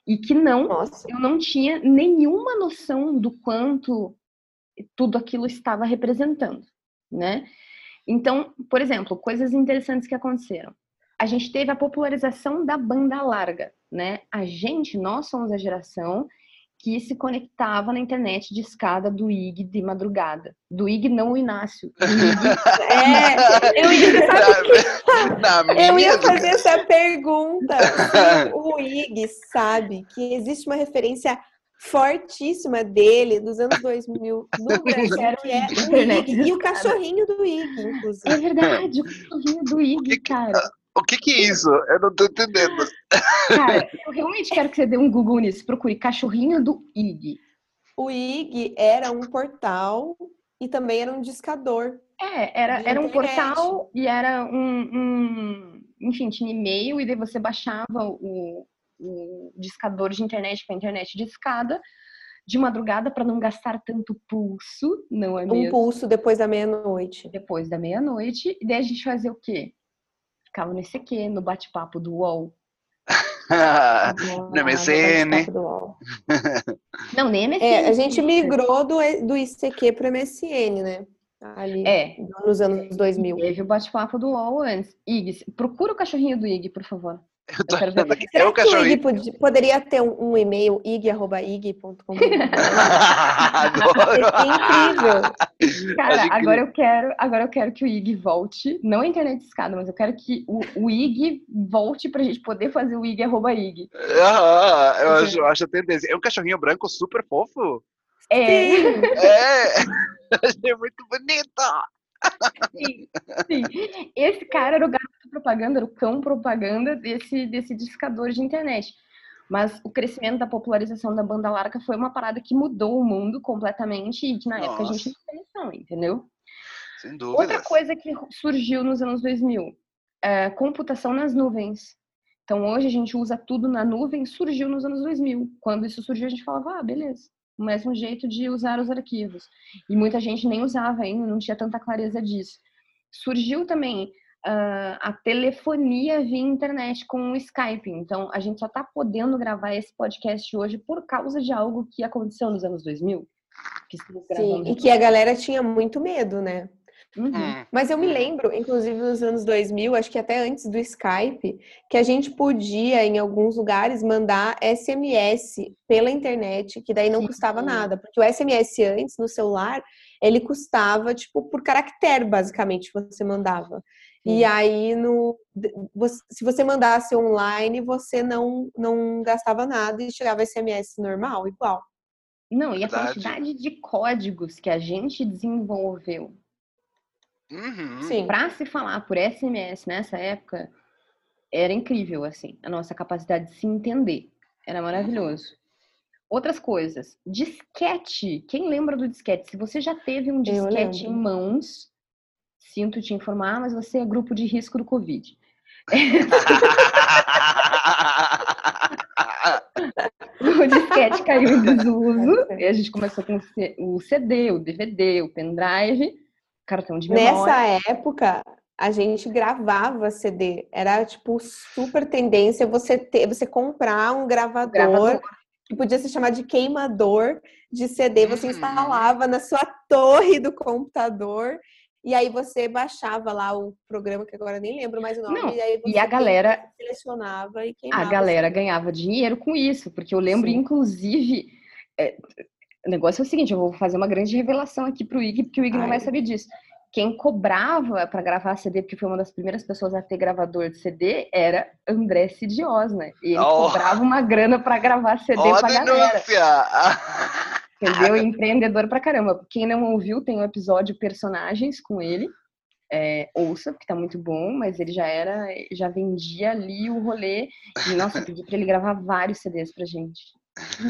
E que não, Nossa. eu não tinha nenhuma noção do quanto tudo aquilo estava representando, né? Então, por exemplo, coisas interessantes que aconteceram. A gente teve a popularização da banda larga, né? A gente, nós somos a geração que se conectava na internet de escada do IG de madrugada. Do IG, não o Inácio. IG. É, eu ia, sabe Na Eu ia fazer essa pergunta. O Ig sabe que existe uma referência fortíssima dele dos anos 2000 no Brasil, que é o Ig e o cachorrinho do Ig, É inclusive. verdade, o cachorrinho do IG, cara. O que que é isso? Eu não tô entendendo. Cara, eu realmente quero que você dê um Google nisso. Procure cachorrinho do IG. O Ig era um portal e também era um discador. É, era, era um portal e era um, um- Enfim, tinha e-mail e daí você baixava o, o discador de internet para internet de escada de madrugada para não gastar tanto pulso, não é Um mesmo? pulso depois da meia-noite. Depois da meia-noite. E daí a gente fazia o quê? Ficava no ICQ, no bate-papo do UOL. No MSN. Não, nem MSN. É, a gente migrou do, do ICQ para MSN, né? Ali É, nos anos 2000. teve o bate-papo do UOL antes. Ig, procura o cachorrinho do Ig, por favor. Eu tô Eu quero ver achando aqui. Será É o que o Ig poderia ter um, um e-mail ig.ig.com? Adoro. incrível. Cara, agora eu quero, agora eu quero que o IG volte, não a internet escada, mas eu quero que o, o IG volte pra gente poder fazer o IG arroba IG. Aham, eu acho, eu acho a tendência. É um cachorrinho branco super fofo. É, Sim. É! Achei muito bonito! Sim, sim. Esse cara era o garoto propaganda, era o cão propaganda desse, desse discador de internet. Mas o crescimento da popularização da banda larga foi uma parada que mudou o mundo completamente e que na época a gente Nossa. não tinha noção, entendeu? Sem dúvidas. Outra coisa que surgiu nos anos 2000, é computação nas nuvens. Então hoje a gente usa tudo na nuvem, surgiu nos anos 2000. Quando isso surgiu a gente falava, ah, beleza, o mesmo jeito de usar os arquivos. E muita gente nem usava ainda, não tinha tanta clareza disso. Surgiu também ah, a telefonia via internet com o Skype. Então a gente só está podendo gravar esse podcast hoje por causa de algo que aconteceu nos anos 2000. Que Sim, e que a galera tinha muito medo, né? Uhum. Hum, Mas eu me hum. lembro, inclusive nos anos 2000, acho que até antes do Skype, que a gente podia, em alguns lugares, mandar SMS pela internet, que daí não Sim. custava nada. Porque o SMS antes, no celular, ele custava, tipo, por caractere, basicamente, que você mandava. E Sim. aí, no, se você mandasse online, você não, não gastava nada e chegava SMS normal, igual. Não, e a Verdade. quantidade de códigos que a gente desenvolveu Uhum. Sim. para se falar por SMS nessa época era incrível, assim, a nossa capacidade de se entender. Era maravilhoso. Outras coisas. Disquete. Quem lembra do disquete? Se você já teve um disquete em mãos, sinto te informar, mas você é grupo de risco do Covid. O disquete caiu em desuso e a gente começou com o CD, o DVD, o pendrive, cartão de memória. Nessa época, a gente gravava CD. Era tipo super tendência você ter, você comprar um gravador, gravador. que podia se chamar de queimador de CD. Você Uhum. instalava na sua torre do computador. E aí você baixava lá o programa, que agora nem lembro mais o nome. Não, e, aí e você a galera- selecionava e A queimava. galera ganhava dinheiro com isso, porque eu lembro, Sim. inclusive, é, o negócio é o seguinte, eu vou fazer uma grande revelação aqui pro Ig, porque o Ig não vai Ai. saber disso. Quem cobrava para gravar CD, porque foi uma das primeiras pessoas a ter gravador de CD, era André Cidiosna. E ele Oh. cobrava uma grana para gravar CD a pra galera. Entendeu? Empreendedor pra caramba. Quem não ouviu, tem um episódio Personagens com ele. É, ouça, porque tá muito bom, mas ele já era, já vendia ali o rolê. E, nossa, eu pedi pra ele gravar vários CDs pra gente.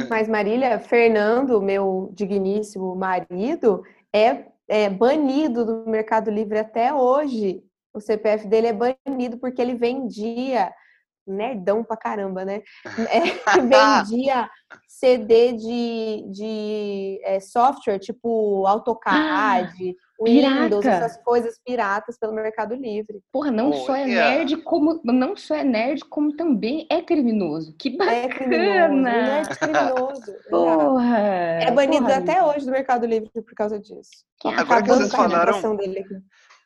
Mas Marília, Fernando, meu digníssimo marido, é, é banido do Mercado Livre até hoje. O CPF dele é banido porque ele vendia, nerdão pra caramba, né? É, vendia CD de, de é, software, tipo AutoCAD, Windows, pirata. essas coisas piratas pelo Mercado Livre. Porra, não só é nerd, como não só é nerd, como também é criminoso. Que É criminoso, bacana! nerd criminoso. exato. Porra! É banido porra, até hoje do Mercado Livre por causa disso. que Agora que vocês com a falaram- reputação dele aqui.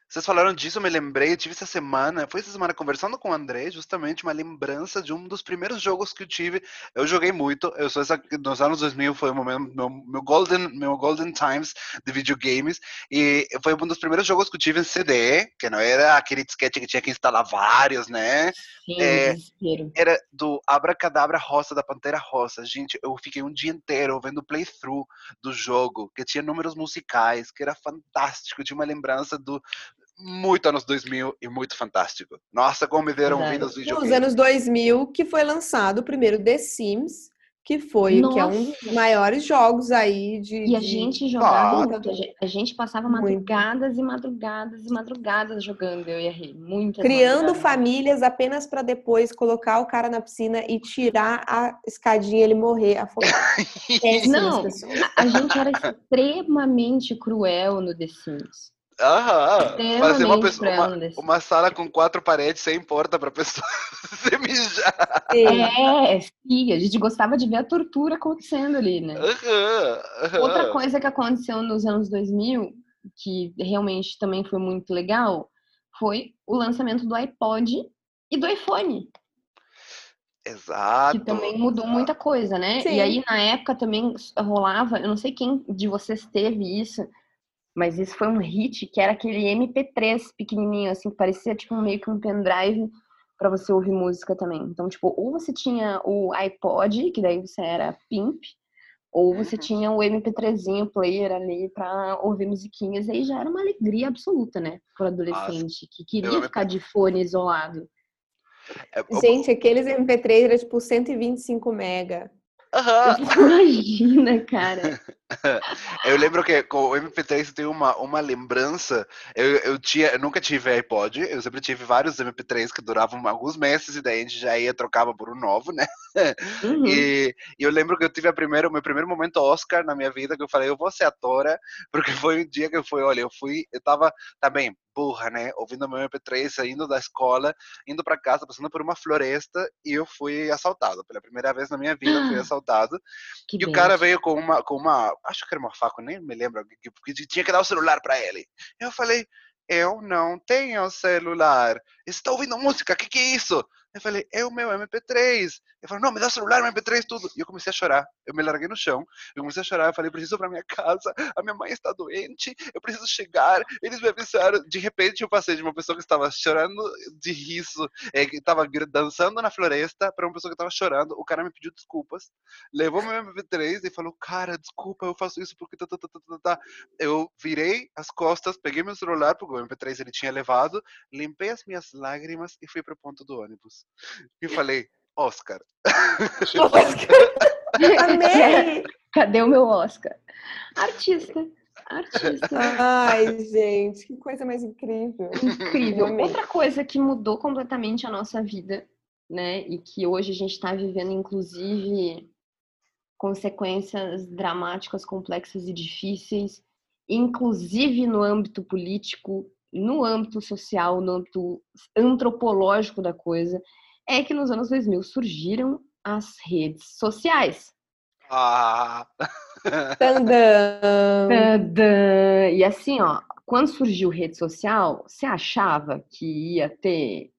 Vocês falaram disso, eu me lembrei, eu tive essa semana, foi essa semana conversando com o André, justamente uma lembrança de um dos primeiros jogos que eu tive. Eu joguei muito, eu sou essa, nos anos 2000 foi o momento, meu, meu golden, meu golden times de videogames, e foi um dos primeiros jogos que eu tive em CD, que não era aquele disquete que tinha que instalar vários, né? Sim, É. Era do Abracadabra Roça, da Pantera Roça. Gente, eu fiquei um dia inteiro vendo o playthrough do jogo, que tinha números musicais, que era fantástico, tinha uma lembrança do muito anos 2000 e muito fantástico. Nossa, como me deram Verdade. vida aos Nos videogames. anos 2000, que foi lançado o primeiro The Sims, que foi que é um dos Nossa. maiores jogos aí de. E a de- gente jogava muito. A gente, passava Muito. madrugadas e madrugadas e madrugadas jogando, eu e a Rê. Muitas Criando madrugadas. famílias apenas para depois colocar o cara na piscina e tirar a escadinha e ele morrer afogado. Péssimas Não. A gente era extremamente cruel no The Sims. Aham. Fazer uma, pessoa, uma, uma sala com quatro paredes sem porta pra pessoa se mijar. Sim. É, sim, a gente gostava de ver a tortura acontecendo ali, né? Aham, aham. Outra coisa que aconteceu nos anos 2000, que realmente também foi muito legal, foi o lançamento do iPod e do iPhone. Exato. Que também mudou muita coisa, né? Sim. E aí, na época, também rolava, eu não sei quem de vocês teve isso, mas isso foi um hit, que era aquele MP3 pequenininho, assim, que parecia tipo meio que um pendrive pra você ouvir música também. Então, tipo, ou você tinha o iPod, que daí você era pimp, ou você Uhum. tinha o MP3zinho player ali pra ouvir musiquinhas, e aí já era uma alegria absoluta, né? Pro adolescente que queria ficar de fone isolado. É, Gente, aqueles MP3 era tipo 125 mega. Aham. Imagina, cara. Eu lembro que com o MP3 eu tenho uma, uma lembrança. Eu, eu, tinha, eu nunca tive iPod, eu sempre tive vários MP3 que duravam alguns meses e daí a gente já ia trocava por um novo, né? Uhum. E, e eu lembro que eu tive a primeira, o meu primeiro momento Oscar na minha vida, que eu falei, eu vou ser atora, porque foi um dia que eu fui, olha, eu fui, eu tava também burra, né? Ouvindo meu MP3, saindo da escola, indo para casa, passando por uma floresta e eu fui assaltado. Pela primeira vez na minha vida, eu fui assaltado. Que E o bem. cara veio com uma, com uma, acho que era uma faca, nem me lembro, que, que, que tinha que dar o celular para ele. Eu falei, eu não tenho celular. Está ouvindo música? O que, que é isso? Eu falei, é o meu MP3. Ele falou, não, me dá o celular, meu MP3, tudo. E eu comecei a chorar. Eu me larguei no chão. Eu comecei a chorar. Eu falei, preciso para minha casa. A minha mãe está doente. Eu preciso chegar. Eles me avisaram. De repente, eu passei de uma pessoa que estava chorando de riso, é, que estava dançando na floresta, para uma pessoa que estava chorando. O cara me pediu desculpas. Levou meu MP3 e falou, cara, desculpa, eu faço isso porque tá, tá, tá, tá, tá, tá. Eu virei as costas, peguei meu celular, porque o MP3 ele tinha levado, limpei as minhas lágrimas e fui pro ponto do ônibus. E falei, Oscar. Amei! Cadê o meu Oscar? Artista. Artista. Ai, gente, que coisa mais incrível. Incrível. Amei. Outra coisa que mudou completamente a nossa vida, né? E que hoje a gente está vivendo, inclusive, consequências dramáticas, complexas e difíceis, inclusive no âmbito político, no âmbito social, no âmbito antropológico da coisa, é que nos anos 2000 surgiram as redes sociais. Ah, Tandam. Tadã! E assim, ó, quando surgiu rede social, você achava que ia ter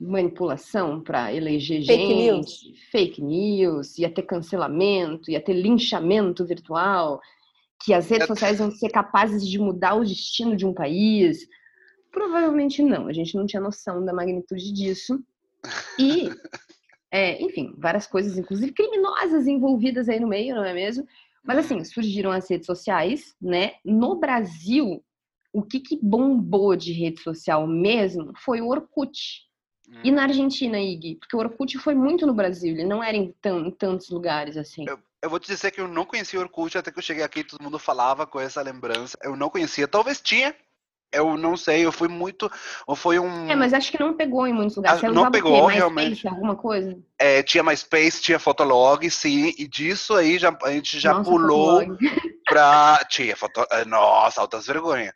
manipulação para eleger Fake gente, news. fake news, ia ter cancelamento, ia ter linchamento virtual, que as redes É- sociais iam ser capazes de mudar o destino de um país? Provavelmente não, a gente não tinha noção da magnitude disso. E, é, enfim, várias coisas, inclusive criminosas envolvidas aí no meio, não é mesmo? Mas assim, surgiram as redes sociais, né? No Brasil, o que, que bombou de rede social mesmo foi o Orkut. E na Argentina, Ig? Porque o Orkut foi muito no Brasil, ele não era em, em tantos lugares assim. eu vou te dizer que eu não conhecia o Orkut até que eu cheguei aqui, todo mundo falava com essa lembrança. Eu não conhecia, talvez tinha. Eu não sei, eu fui muito. Ou foi um. É, mas acho que não pegou em muitos lugares. Ah, não pegou, realmente. alguma coisa? é, tinha MySpace, tinha Fotolog, sim, e disso aí já, a gente já Nossa, pulou pra. Tinha foto. eh, Nossa, altas vergonha.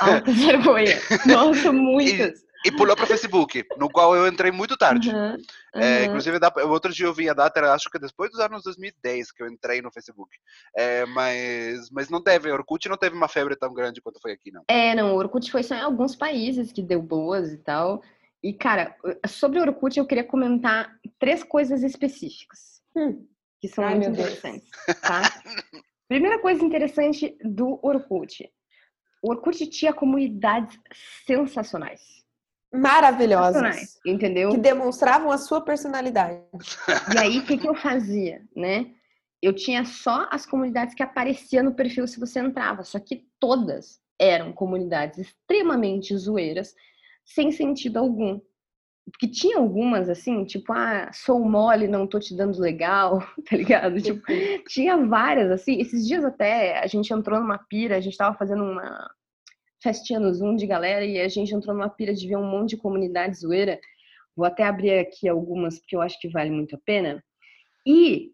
Alta vergonha. Nossa, muitas. E pulou para Facebook, no qual eu entrei muito tarde. Uhum, É, inclusive, outro dia eu vi a data, era, acho que depois dos anos 2010 que eu entrei no Facebook. É, mas, mas não teve, Orkut não teve uma febre tão grande quanto foi aqui, não. É, não, o Orkut foi só em alguns países que deu boas e tal. E, cara, sobre o Orkut eu queria comentar três coisas específicas Hum. que são Ai, muito interessantes, tá? Primeira coisa interessante do Orkut. O Orkut tinha comunidades sensacionais. Maravilhosas. Entendeu? Que demonstravam a sua personalidade. E aí, o que, que eu fazia, né? Eu tinha só as comunidades que apareciam no perfil se você entrava, só que todas eram comunidades extremamente zoeiras, sem sentido algum. Porque tinha algumas assim, tipo, ah, sou mole, não tô te dando legal, tá ligado? Tipo, tinha várias, assim. Esses dias até a gente entrou numa pira, a gente tava fazendo uma festinha no Zoom de galera e a gente entrou numa pira de ver um monte de comunidade zoeira. Vou até abrir aqui algumas, porque eu acho que vale muito a pena. E,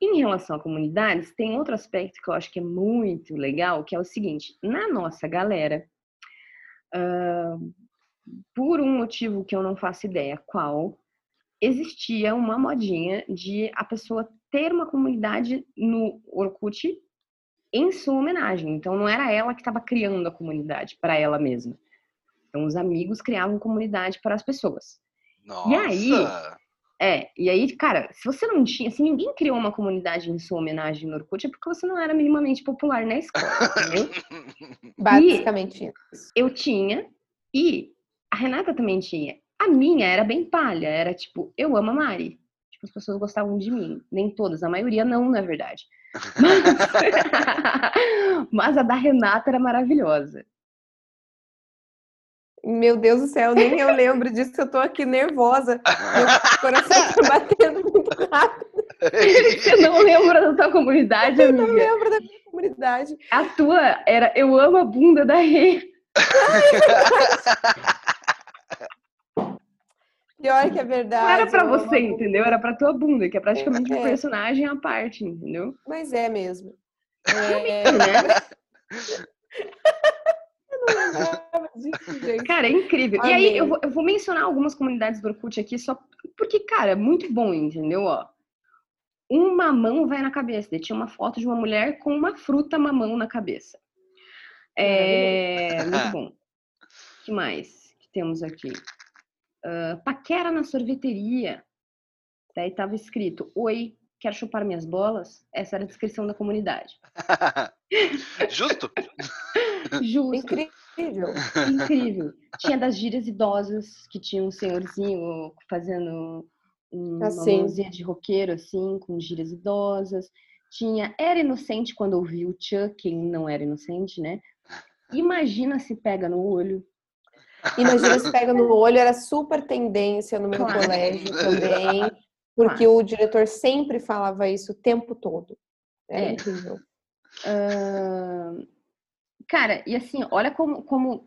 em relação a comunidades, tem outro aspecto que eu acho que é muito legal, que é o seguinte: na nossa galera, ah, por um motivo que eu não faço ideia qual, existia uma modinha de a pessoa ter uma comunidade no Orkut em sua homenagem. Então não era ela que estava criando a comunidade para ela mesma. Então os amigos criavam comunidade para as pessoas. Nossa! E aí? É, e aí, cara, se você não tinha, se ninguém criou uma comunidade em sua homenagem no Orkut, é porque você não era minimamente popular na escola, entendeu? Basicamente isso. Eu tinha, e a Renata também tinha. A minha era bem palha, era tipo, eu amo a Mari. Tipo, as pessoas gostavam de mim. Nem todas, a maioria não, na verdade. Mas, Mas a da Renata era maravilhosa. Meu Deus do céu, nem eu lembro disso, eu tô aqui nervosa. Meu coração tá batendo muito rápido. Você não lembra da tua comunidade, Eu amiga? não lembro da minha comunidade. A tua era Eu amo a bunda da Rê. Pior que é verdade. Não era pra você, entendeu? Era pra tua bunda, que é praticamente um É. personagem à parte, entendeu? Mas é mesmo. É, Né? disso, gente. Cara, é incrível. E aí, eu vou, eu vou mencionar algumas comunidades do Orkut aqui, só porque, cara, é muito bom, entendeu? Ó, um mamão vai na cabeça. Tinha uma foto de uma mulher com uma fruta mamão na cabeça. É, muito bom. O que mais que temos aqui? Ah, paquera na sorveteria. Daí tava escrito: Oi, quer chupar minhas bolas? Essa era a descrição da comunidade. Justo? Justo. Incrível. Incrível. Tinha das gírias idosas, que tinha um senhorzinho fazendo um- uma Assim. mãozinha de roqueiro, assim, com gírias idosas. Tinha Era Inocente quando ouviu o Chuck, quem não era inocente, né? Imagina se pega no olho. Imagina se pega no olho, era super tendência no meu Claro. colégio também, porque o diretor sempre falava isso o tempo todo. Era É. incrível. Ahn, Cara, e assim, olha como, como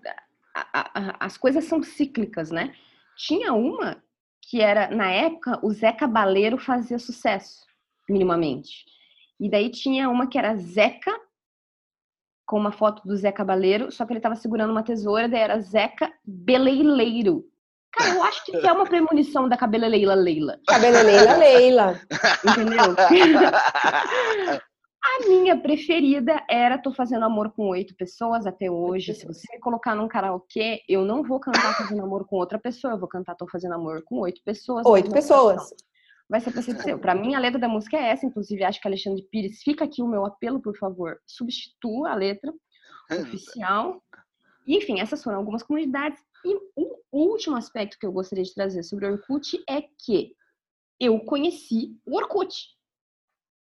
a- a- as coisas são cíclicas, né? Tinha uma que era, na época, o Zé Cabaleiro fazia sucesso, minimamente. E daí tinha uma que era Zeca, com uma foto do Zé Cabaleiro, só que ele tava segurando uma tesoura, daí era Zeca Beleileiro. Cara, eu acho que é uma premonição da Cabeleleila Leila, Cabeleleila Leila. entendeu? A minha preferida era Tô Fazendo Amor com Oito Pessoas até hoje. Se você me colocar num karaokê, eu não vou cantar Fazendo Amor com outra pessoa, eu vou cantar Tô Fazendo Amor com oito pessoas. Oito Mas pessoas. Vai ser percepção. Pra mim, a letra da música é essa, inclusive acho que Alexandre Pires, fica aqui o meu apelo, por favor, substitua a letra oficial. Enfim, essas foram algumas comunidades. E o último aspecto que eu gostaria de trazer sobre o Orkut é que eu conheci o Orkut.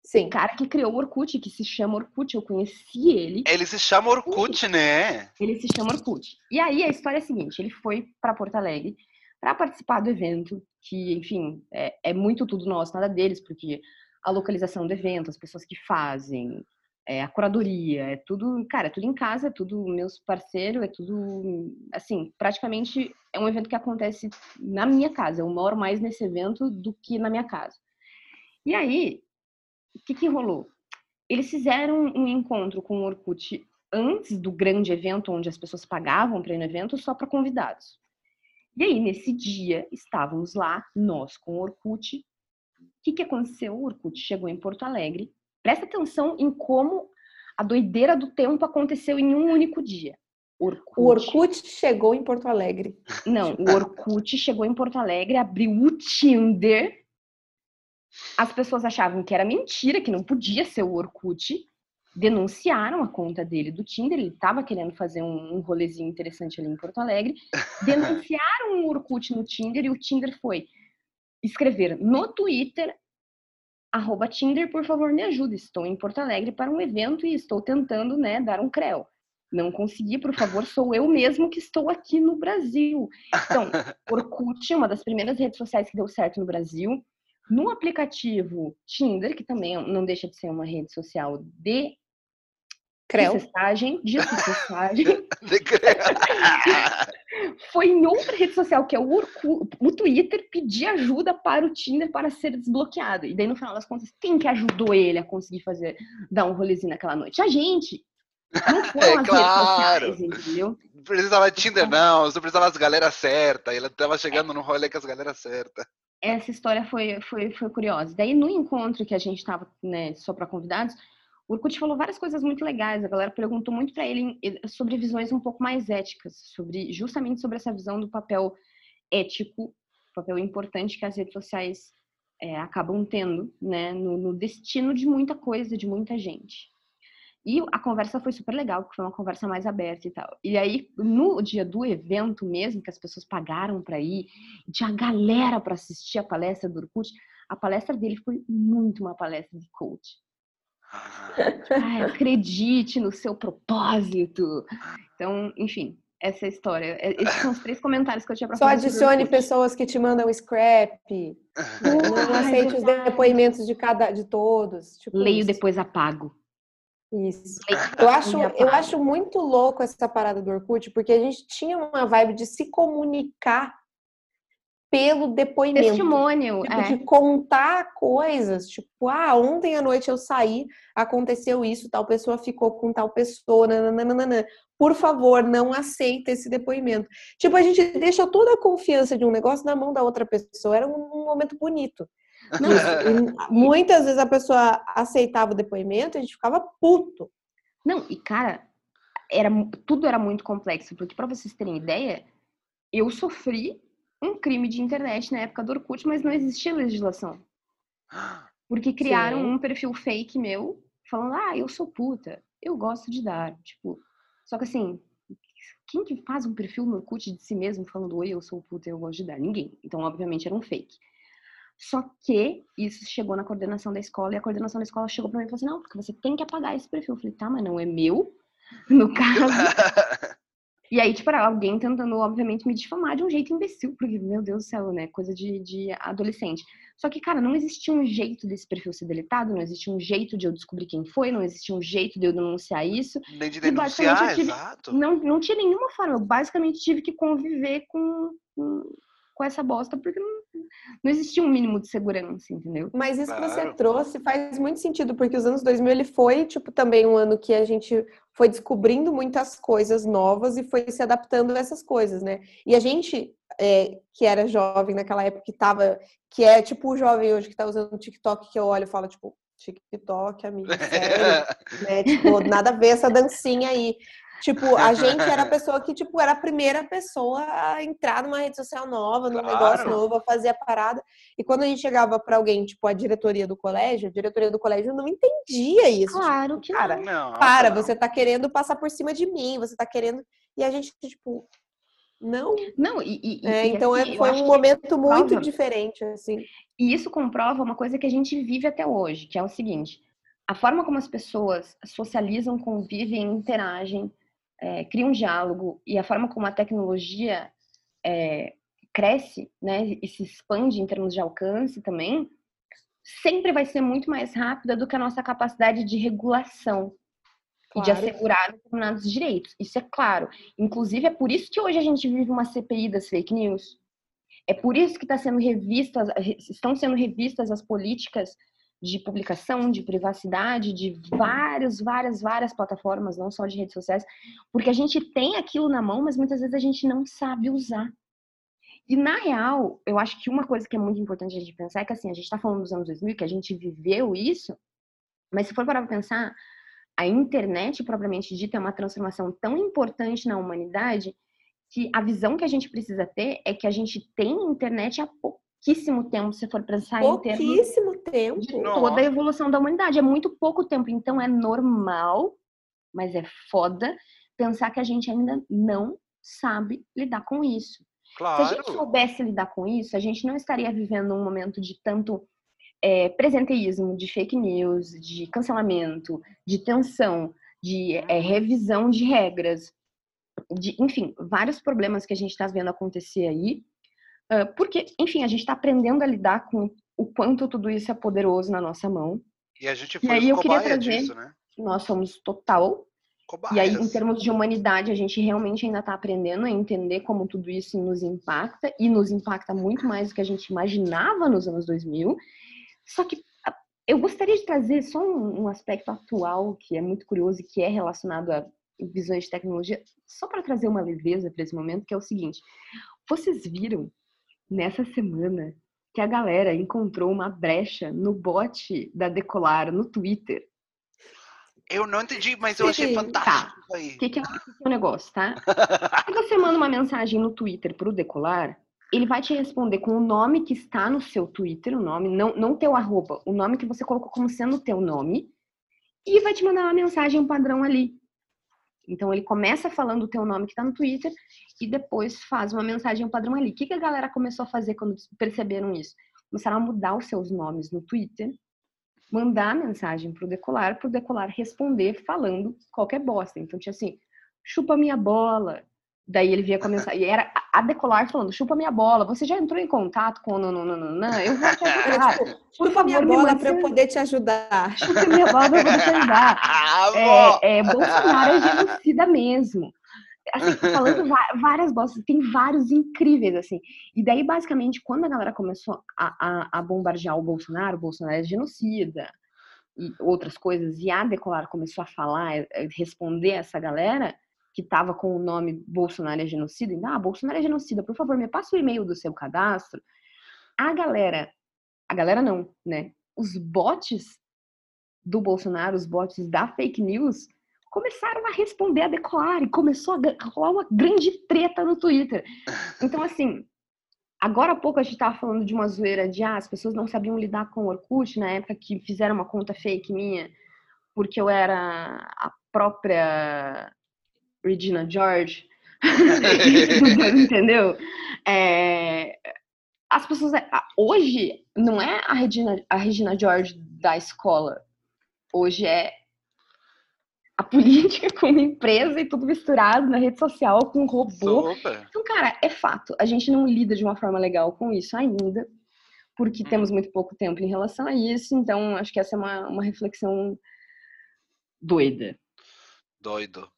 Sim. O cara que criou o Orkut, que se chama Orkut, eu conheci ele. Ele se chama Orkut, né? Ele se chama Orkut. E aí a história é a seguinte: ele foi para Porto Alegre para participar do evento, que, enfim, é, é muito tudo nosso, nada deles, porque a localização do evento, as pessoas que fazem, é, a curadoria, é tudo, cara, é tudo em casa, é tudo meus parceiros, é tudo, assim, praticamente é um evento que acontece na minha casa. Eu moro mais nesse evento do que na minha casa. E aí, o que que rolou? Eles fizeram um encontro com o Orkut antes do grande evento, onde as pessoas pagavam para ir no evento, só para convidados. E aí, nesse dia, estávamos lá, nós com o Orkut. O que, que aconteceu? O Orkut chegou em Porto Alegre. Presta atenção em como a doideira do tempo aconteceu em um único dia. Orkut. O Orkut chegou em Porto Alegre. Não, o Orkut chegou em Porto Alegre, abriu o Tinder. As pessoas achavam que era mentira, que não podia ser o Orkut. Denunciaram a conta dele do Tinder. Ele estava querendo fazer um, um rolezinho interessante ali em Porto Alegre. Denunciaram o Orkut no Tinder e o Tinder foi escrever no Twitter arroba Tinder, por favor, me ajude. Estou em Porto Alegre para um evento e estou tentando, né, dar um creu. Não consegui, por favor, sou eu mesmo que estou aqui no Brasil. Então, Orkut, uma das primeiras redes sociais que deu certo no Brasil. No aplicativo Tinder, que também não deixa de ser uma rede social de Creu. de sucessagem, De crer. foi em outra rede social, que é o, o Twitter, pedir ajuda para o Tinder para ser desbloqueado. E daí, no final das contas, quem que ajudou ele a conseguir fazer, dar um rolezinho naquela noite? A gente! Não foram É as claro. redes sociais, entendeu? Não precisava de Tinder, não. Só precisava das galera certa. Ele tava chegando no rolê com as galera certa. Essa história foi, foi, foi curiosa. Daí, no encontro que a gente estava, né, só para convidados, o Orkut falou várias coisas muito legais. A galera perguntou muito para ele em- sobre visões um pouco mais éticas, sobre justamente sobre essa visão do papel ético, papel importante que as redes sociais é, acabam tendo, né, no, no destino de muita coisa, de muita gente. E a conversa foi super legal, porque foi uma conversa mais aberta e tal. E aí, no dia do evento mesmo, que as pessoas pagaram para ir, tinha galera para assistir a palestra do Orkut, a palestra dele foi muito uma palestra de coach. Ai, acredite no seu propósito. Então, enfim, essa é a história. É, esses são os três comentários que eu tinha para Só adicione pessoas que te mandam scrap. não aceite os depoimentos de cada de todos. Tipo Leio isso. depois apago. Isso. Eu acho, eu acho muito louco essa parada do Orkut, porque a gente tinha uma vibe de se comunicar pelo depoimento. Testemunho, tipo, é. De contar coisas, tipo, ah, ontem à noite eu saí, aconteceu isso, tal pessoa ficou com tal pessoa, nananana. Por favor, não aceita esse depoimento. Tipo, a gente deixa toda a confiança de um negócio na mão da outra pessoa. Era um, momento bonito. Não, muitas vezes a pessoa aceitava o depoimento e a gente ficava puto. Não, e cara, era, tudo era muito complexo, porque para vocês terem ideia, eu sofri um crime de internet na época do Orkut, mas não existia legislação. Porque criaram Sim. um perfil fake meu, falando, ah, eu sou puta, eu gosto de dar. Tipo, só que assim, quem que faz um perfil no Orkut de si mesmo falando, oi, eu sou puta, eu gosto de dar? Ninguém. Então, obviamente, era um fake. Só que isso chegou na coordenação da escola e a coordenação da escola chegou para mim e falou assim: não, porque você tem que apagar esse perfil. Eu falei, tá, mas não é meu. No caso, E aí, tipo, era alguém tentando, obviamente, me difamar de um jeito imbecil, porque, meu Deus do céu, né? Coisa de, de adolescente. Só que, cara, não existia um jeito desse perfil ser deletado, não existia um jeito de eu descobrir quem foi, não existia um jeito de eu denunciar isso. Nem de denunciar, tive, exato. Não, não tinha nenhuma forma. Eu basicamente tive que conviver com, com, com essa bosta, porque não, não existia um mínimo de segurança, entendeu? Mas isso claro. que você trouxe faz muito sentido, porque os anos 2000 ele foi, tipo, também um ano que a gente foi descobrindo muitas coisas novas e foi se adaptando a essas coisas, né? E a gente, é, que era jovem naquela época, que tava, que é tipo o jovem hoje que tá usando o TikTok, que eu olho e falo, tipo, TikTok, amigo, sério, né? Tipo, nada a ver essa dancinha aí. Tipo, a gente era a pessoa que, tipo, era a primeira pessoa a entrar numa rede social nova, num claro. negócio novo, a fazer a parada. E quando a gente chegava para alguém, tipo, a diretoria do colégio, a diretoria do colégio não entendia isso. Claro tipo, que cara, não. Para, não. você tá querendo passar por cima de mim, você tá querendo. E a gente, tipo, não. Não, e. e, é, então assim, foi um momento muito diferente, assim. E isso comprova uma coisa que a gente vive até hoje, que é o seguinte: a forma como as pessoas socializam, convivem, interagem é, cria um diálogo e a forma como a tecnologia é, cresce, né, e se expande em termos de alcance também, sempre vai ser muito mais rápida do que a nossa capacidade de regulação claro. e de assegurar determinados direitos. Isso é claro. Inclusive, é por isso que hoje a gente vive uma CPI das fake news. É por isso que está sendo revistas, estão sendo revistas as políticas de publicação, de privacidade, de várias, várias, várias plataformas, não só de redes sociais, porque a gente tem aquilo na mão, mas muitas vezes a gente não sabe usar. E na real, eu acho que uma coisa que é muito importante a gente pensar é que assim, a gente está falando dos anos 2000, que a gente viveu isso, mas se for para pensar, a internet propriamente dita é uma transformação tão importante na humanidade que a visão que a gente precisa ter é que a gente tem internet há pouco pouquíssimo tempo, se for pensar em termos pouquíssimo tempo. de toda a evolução da humanidade. É muito pouco tempo. Então é normal, mas é foda pensar que a gente ainda não sabe lidar com isso. Claro. Se a gente soubesse lidar com isso, a gente não estaria vivendo um momento de tanto é, presenteísmo, de fake news, de cancelamento, de tensão, de é, revisão de regras, de, enfim, vários problemas que a gente está vendo acontecer aí porque, enfim, a gente está aprendendo a lidar com o quanto tudo isso é poderoso na nossa mão. E a gente foi e aí eu queria trazer, disso, né? Nós somos total. Cobaias. E aí, em termos de humanidade, a gente realmente ainda está aprendendo a entender como tudo isso nos impacta e nos impacta muito mais do que a gente imaginava nos anos 2000. Só que eu gostaria de trazer só um, um aspecto atual que é muito curioso e que é relacionado a visões de tecnologia, só para trazer uma leveza para esse momento, que é o seguinte: vocês viram nessa semana que a galera encontrou uma brecha no bot da Decolar no Twitter. Eu não entendi, mas eu achei fantástico tá. O que, que, é, que, é o negócio, tá? Se você manda uma mensagem no Twitter pro Decolar, ele vai te responder com o nome que está no seu Twitter, o nome, não, não teu arroba, o nome que você colocou como sendo o teu nome, e vai te mandar uma mensagem padrão ali. Então ele começa falando o teu nome que está no Twitter e depois faz uma mensagem padrão ali. O que, que a galera começou a fazer quando perceberam isso? Começaram a mudar os seus nomes no Twitter, mandar mensagem pro Decolar, pro Decolar responder falando qualquer bosta. Então tinha assim, chupa minha bola, Daí ele via com a mensagem. E era a decolar falando: chupa minha bola, você já entrou em contato com o nananana? Eu vou te ajudar. Tipo, por chupa minha bola para eu poder te ajudar. Chupa minha bola para eu poder te ajudar. é, é, Bolsonaro é genocida mesmo. Assim, falando várias bostas, tem vários incríveis, assim. E daí, basicamente, quando a galera começou a, a, a bombardear o Bolsonaro, o Bolsonaro é genocida e outras coisas, e a Decolar começou a falar, eh, responder essa galera, que estava com o nome Bolsonaro é genocida, ah, Bolsonaro é genocida, por favor, me passa o e-mail do seu cadastro. A galera, a galera não, né? Os bots do Bolsonaro, os bots da fake news, começaram a responder a decolar e começou a rolar uma grande treta no Twitter. Então, assim, agora há pouco a gente tava falando de uma zoeira de ah, as pessoas não sabiam lidar com o Orkut na época que fizeram uma conta fake minha, porque eu era a própria Regina George. Entendeu? É, as pessoas. Hoje não é a Regina, a Regina George da escola. Hoje é a política com uma empresa e tudo misturado na rede social com um robô. Super. Então, cara, é fato. A gente não lida de uma forma legal com isso ainda, porque hum. temos muito pouco tempo em relação a isso. Então, acho que essa é uma, uma reflexão doida. Doido.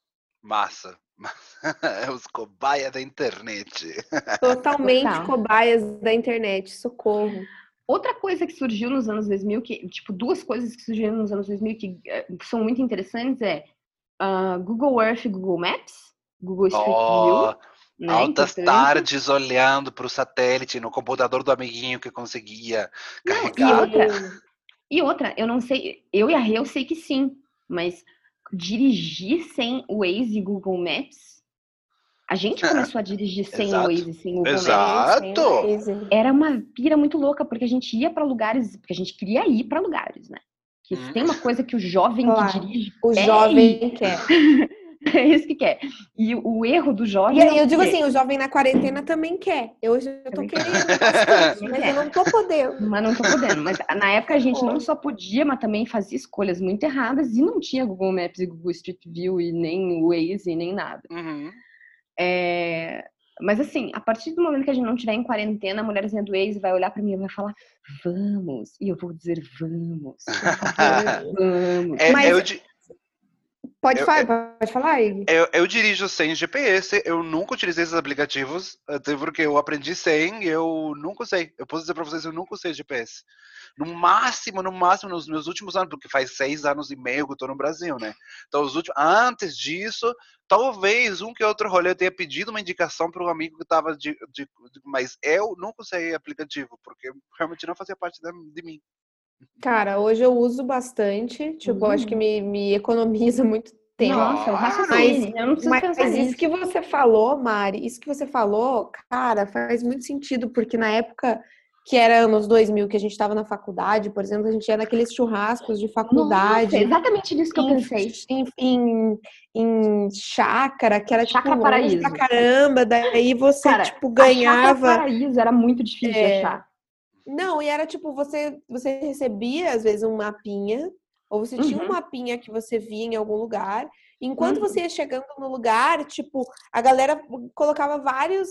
Massa. É os cobaias da internet. Totalmente Total. cobaias da internet, socorro. Outra coisa que surgiu nos anos 2000, que, tipo, duas coisas que surgiram nos anos 2000 que uh, são muito interessantes é uh, Google Earth e Google Maps, Google Street oh, View. Né, altas tardes olhando para o satélite no computador do amiguinho que conseguia carregar. Não, e, outra, e outra, eu não sei, eu e a Rê eu sei que sim, mas dirigir sem o Waze e Google Maps. A gente começou a dirigir sem o Waze, sem o Google Exato. Maps. Era uma pira muito louca, porque a gente ia para lugares, porque a gente queria ir para lugares, né? Que hum. tem uma coisa que o jovem claro. que dirige. O jovem quer. É isso que quer. E o erro do jovem. E aí, eu digo assim: o jovem na quarentena também quer. Eu, eu tô também querendo bastante, mas eu não tô podendo. Mas não tô podendo. Mas na época a gente não só podia, mas também fazia escolhas muito erradas e não tinha Google Maps e Google Street View e nem Waze nem nada. Uhum. É... Mas assim, a partir do momento que a gente não tiver em quarentena, a mulherzinha do Waze vai olhar para mim e vai falar, vamos. E eu vou dizer, vamos. vamos. É, Mas... eu, Pode, eu, falar, pode falar. Eu, eu, dirijo sem GPS, eu nunca utilizei esses aplicativos, até porque eu aprendi sem, eu nunca usei. Eu posso dizer para vocês, eu nunca usei GPS. No máximo, no máximo, nos meus últimos anos, porque faz seis anos e meio que eu tô no Brasil, né? Então, os últimos, antes disso, talvez um que outro rolê eu tenha pedido uma indicação para um amigo que estava de, de, de, Mas eu nunca usei aplicativo, porque realmente não fazia parte de, de mim. Cara, hoje eu uso bastante, tipo, uhum. acho que me, me economiza muito tempo. Nossa, o raciocínio, mas, eu não preciso mas, pensar mas isso que você falou, Mari, isso que você falou, cara, faz muito sentido, porque na época que era anos 2000, que a gente estava na faculdade, por exemplo, a gente ia naqueles churrascos de faculdade. Nossa, exatamente nisso que eu pensei. Em, em, em chácara, que era tipo chácara paraíso. pra caramba, daí você, Cara, tipo, ganhava... A paraíso era muito difícil é... de achar. Não, e era tipo, você, você recebia, às vezes, um mapinha, ou você tinha um uhum. mapinha que você via em algum lugar. Enquanto uhum. você ia chegando no lugar, tipo, a galera colocava vários,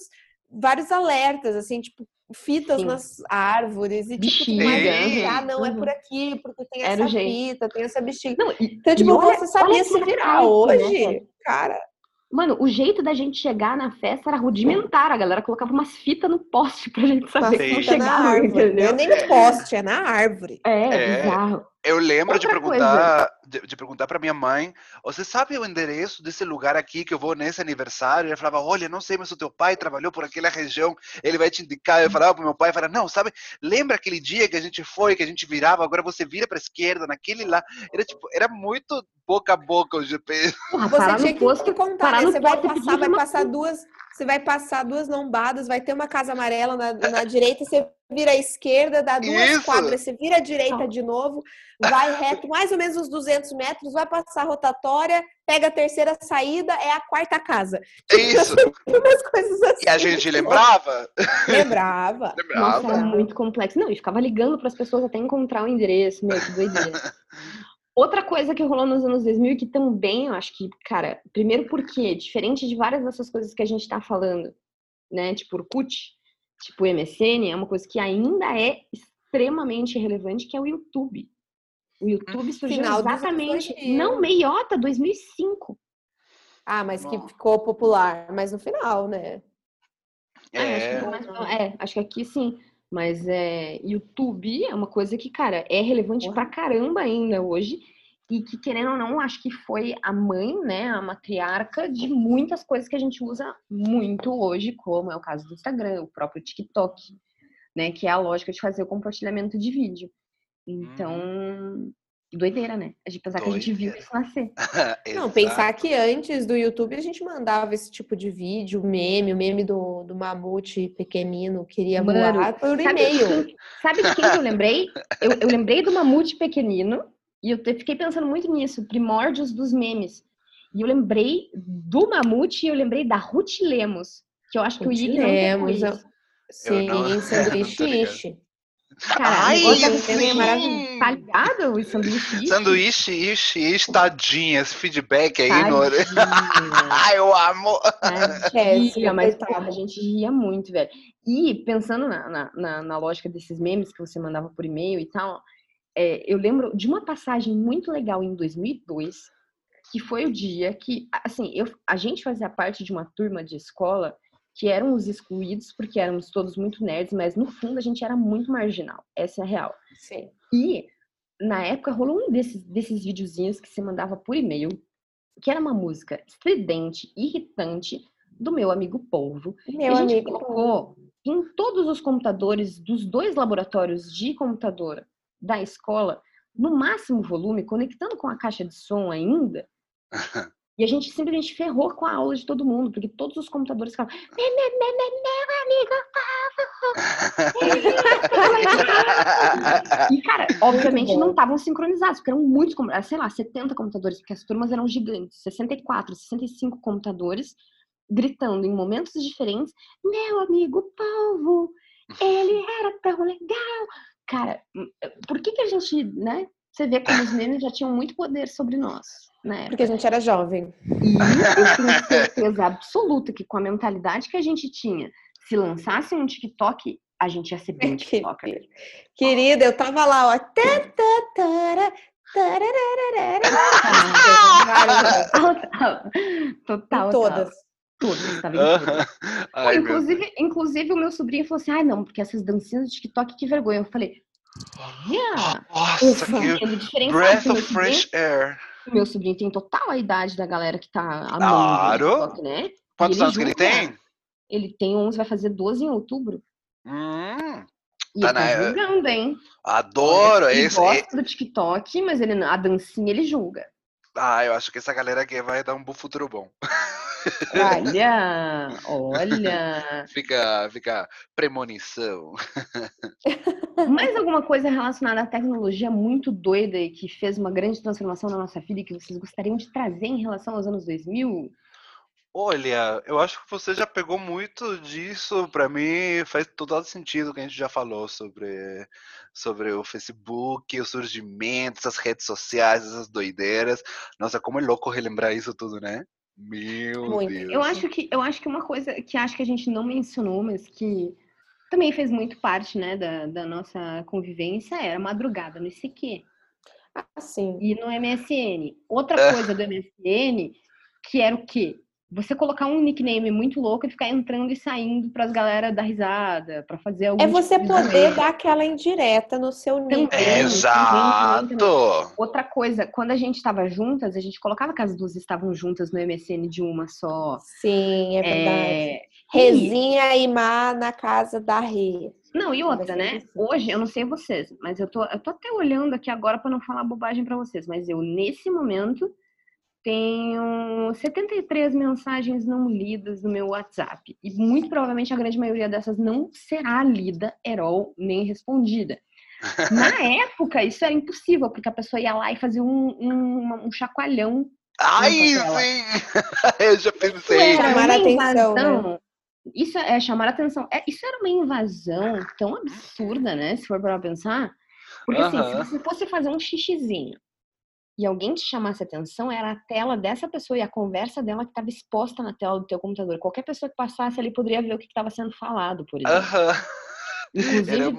vários alertas, assim, tipo, fitas Sim. nas árvores e tipo, mas, ah, não, uhum. é por aqui, porque tem Era essa fita, tem essa bexiga. Não, então, tipo, olha, você sabia se virar hoje, né? cara. Mano, o jeito da gente chegar na festa era rudimentar. A galera colocava umas fitas no poste pra gente saber como chegar, entendeu? Não é nem no poste, é na árvore. É, é bizarro. Eu lembro Outra de perguntar, de, de, perguntar para minha mãe, você sabe o endereço desse lugar aqui que eu vou nesse aniversário? Ela falava, olha, não sei, mas o teu pai trabalhou por aquela região, ele vai te indicar. Eu falava pro meu pai, falava, não, sabe, lembra aquele dia que a gente foi, que a gente virava, agora você vira para esquerda, naquele lá. Era tipo, era muito boca a boca o GPS. Porra, você tinha que, posto, contar, né? Você vai passar, vai passar duas, você vai passar duas lombadas, vai ter uma casa amarela na, na direita, você vira à esquerda, dá duas Isso. quadras, você vira à direita de novo, vai reto mais ou menos uns 200 metros, vai passar a rotatória, pega a terceira saída, é a quarta casa. É isso. Umas coisas assim. E a gente lembrava? Lembrava. Nossa, Lembrava. era muito complexo. Não, e ficava ligando para as pessoas até encontrar o endereço, meu, que doideira. Outra coisa que rolou nos anos 2000 e que também eu acho que, cara, primeiro porque, diferente de várias dessas coisas que a gente tá falando, né, tipo Orkut, tipo MSN, é uma coisa que ainda é extremamente relevante, que é o YouTube. O YouTube surgiu Final dos anos exatamente, 2000. não, meiota, 2005. Ah, mas que ficou popular, mas no final, né? Ah, acho É. que, mais- é, acho que aqui sim. Mas é, YouTube é uma coisa que, cara, é relevante pra caramba ainda hoje. E que, querendo ou não, acho que foi a mãe, né, a matriarca de muitas coisas que a gente usa muito hoje, como é o caso do Instagram, o próprio TikTok, né, que é a lógica de fazer o compartilhamento de vídeo. Então, doideira, né? A gente pensar que a gente viu Doideira. isso nascer. Não, pensar que antes do YouTube a gente mandava esse tipo de vídeo, meme, o meme do, do mamute pequenino queria Mano, voar por e-mail. sabe de quem que eu lembrei? Eu, eu lembrei do mamute pequenino e eu fiquei pensando muito nisso, primórdios dos memes. E eu lembrei do mamute e eu lembrei da Ruth Lemos, que eu acho que o Ruth Iggy não Lemos, eu-. Sim, sanduíche ishi. Cara, Ai, sim! É. Tá ligado? O sanduíche. Sanduíche, ishi, ishi, tadinha. Esse feedback aí, no... Tadinha. Ai, eu amo. É, mas a gente ria muito, velho. E pensando na, na, na, na lógica desses memes que você mandava por e-mail e tal, é, eu lembro de uma passagem muito legal em 2002, que foi o dia que, assim, eu, a gente fazia parte de uma turma de escola que eram os excluídos, porque éramos todos muito nerds, mas no fundo a gente era muito marginal. Essa é a real. Sim. E na época rolou um desses, desses videozinhos que você mandava por e-mail, que era uma música estridente, irritante, do meu amigo Polvo. e Meu a gente amigo. colocou em todos os computadores dos dois laboratórios de computador da escola, no máximo volume, conectando com a caixa de som ainda. E a gente simplesmente ferrou com a aula de todo mundo, porque todos os computadores ficavam. "Me, me, me, me, meu amigo, E, cara, obviamente não estavam sincronizados, porque eram muitos, com- sei lá, 70 computadores, porque as turmas eram gigantes, 64, 65 computadores, gritando em momentos diferentes, meu amigo Polvo, ele era tão legal. Cara, hum, por que que a gente, né? Você vê como os memes já tinham muito poder sobre nós, né? Porque a gente era jovem. E eu tenho certeza absoluta que com a mentalidade que a gente tinha, se lançasse um TikTok, a gente ia ser bem TikToker. Querida, eu tava lá, ó. Tá, tá. Total. Todas. Todas, tava em todas. Aham. Pô, Ai, meu inclusive, inclusive, o meu sobrinho falou assim: ah, não, porque essas dancinhas de TikTok, que vergonha. Eu falei, olha, Nossa, que diferenciado. breath of sobrinho, fresh air. meu sobrinho tem total a idade da galera que tá amando Claro. TikTok, né? Quantos anos que ele tem? Ele tem 11, vai fazer 12 em outubro. Hum, E Tá ele tá na- julgando, hein? adoro ele esse. gosta do TikTok, mas ele, não- a dancinha ele julga. Ah, eu acho que essa galera aqui vai dar um bom futuro bom. Olha, olha. Fica, fica premonição. Mais alguma coisa relacionada à tecnologia muito doida e que fez uma grande transformação na nossa vida e que vocês gostariam de trazer em relação aos anos 2000? Olha, eu acho que você já pegou muito disso. Pra mim faz total sentido o que a gente já falou sobre, sobre o Facebook, o surgimento, essas redes sociais, essas doideiras. Nossa, como é louco relembrar isso tudo, né? Meu Muito. Deus. Eu acho que eu acho que uma coisa que acho que a gente não mencionou, mas que também fez muito parte, né, da, da nossa convivência era a madrugada no ICQ Assim. e no MSN. Outra É. coisa do MSN que era o quê? Você colocar um nickname muito louco e ficar entrando e saindo pras galera dar risada, pra fazer algum É você tipo de poder dar aquela indireta no seu nick. Também. também, Exato. Outra coisa, quando a gente estava juntas, a gente colocava que as duas estavam juntas no MSN de uma só. Sim, é verdade. É, Rezinha e Má na casa da Rê. Não, e outra, né? Hoje, eu não sei vocês, mas eu tô, eu tô até olhando aqui agora para não falar bobagem para vocês, mas eu, nesse momento, tenho 73 mensagens não lidas no meu WhatsApp. E muito provavelmente a grande maioria dessas não será lida, at all, nem respondida. Na época, isso era impossível, porque a pessoa ia lá e fazia um, um, um chacoalhão. Ai, sim! Eu já pensei. Isso era Chamar uma a atenção, invasão. né? Isso é chamar a atenção. É, isso era uma invasão tão absurda, né? Se for para pensar. Porque assim, Aham. se você fosse fazer um xixizinho e alguém te chamasse atenção, era a tela dessa pessoa e a conversa dela que estava exposta na tela do teu computador. Qualquer pessoa que passasse ali poderia ver o que estava sendo falado, por exemplo. Aham. Inclusive, Era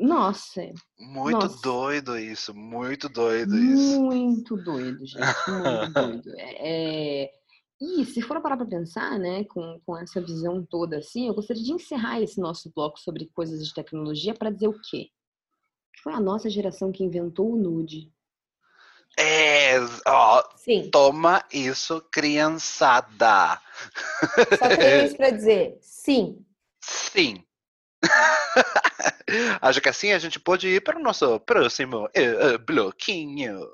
nossa, muito Nossa. doido isso, muito doido isso. Muito doido, gente. Muito doido. É, é, E se for parar para pensar, né, com, com essa visão toda assim, eu gostaria de encerrar esse nosso bloco sobre coisas de tecnologia para dizer o quê? Foi a nossa geração que inventou o nude. É, ó, Sim, toma isso, criançada. só tenho isso pra dizer. Sim. Sim. Acho que assim a gente pode ir para o nosso próximo eh, eh, bloquinho.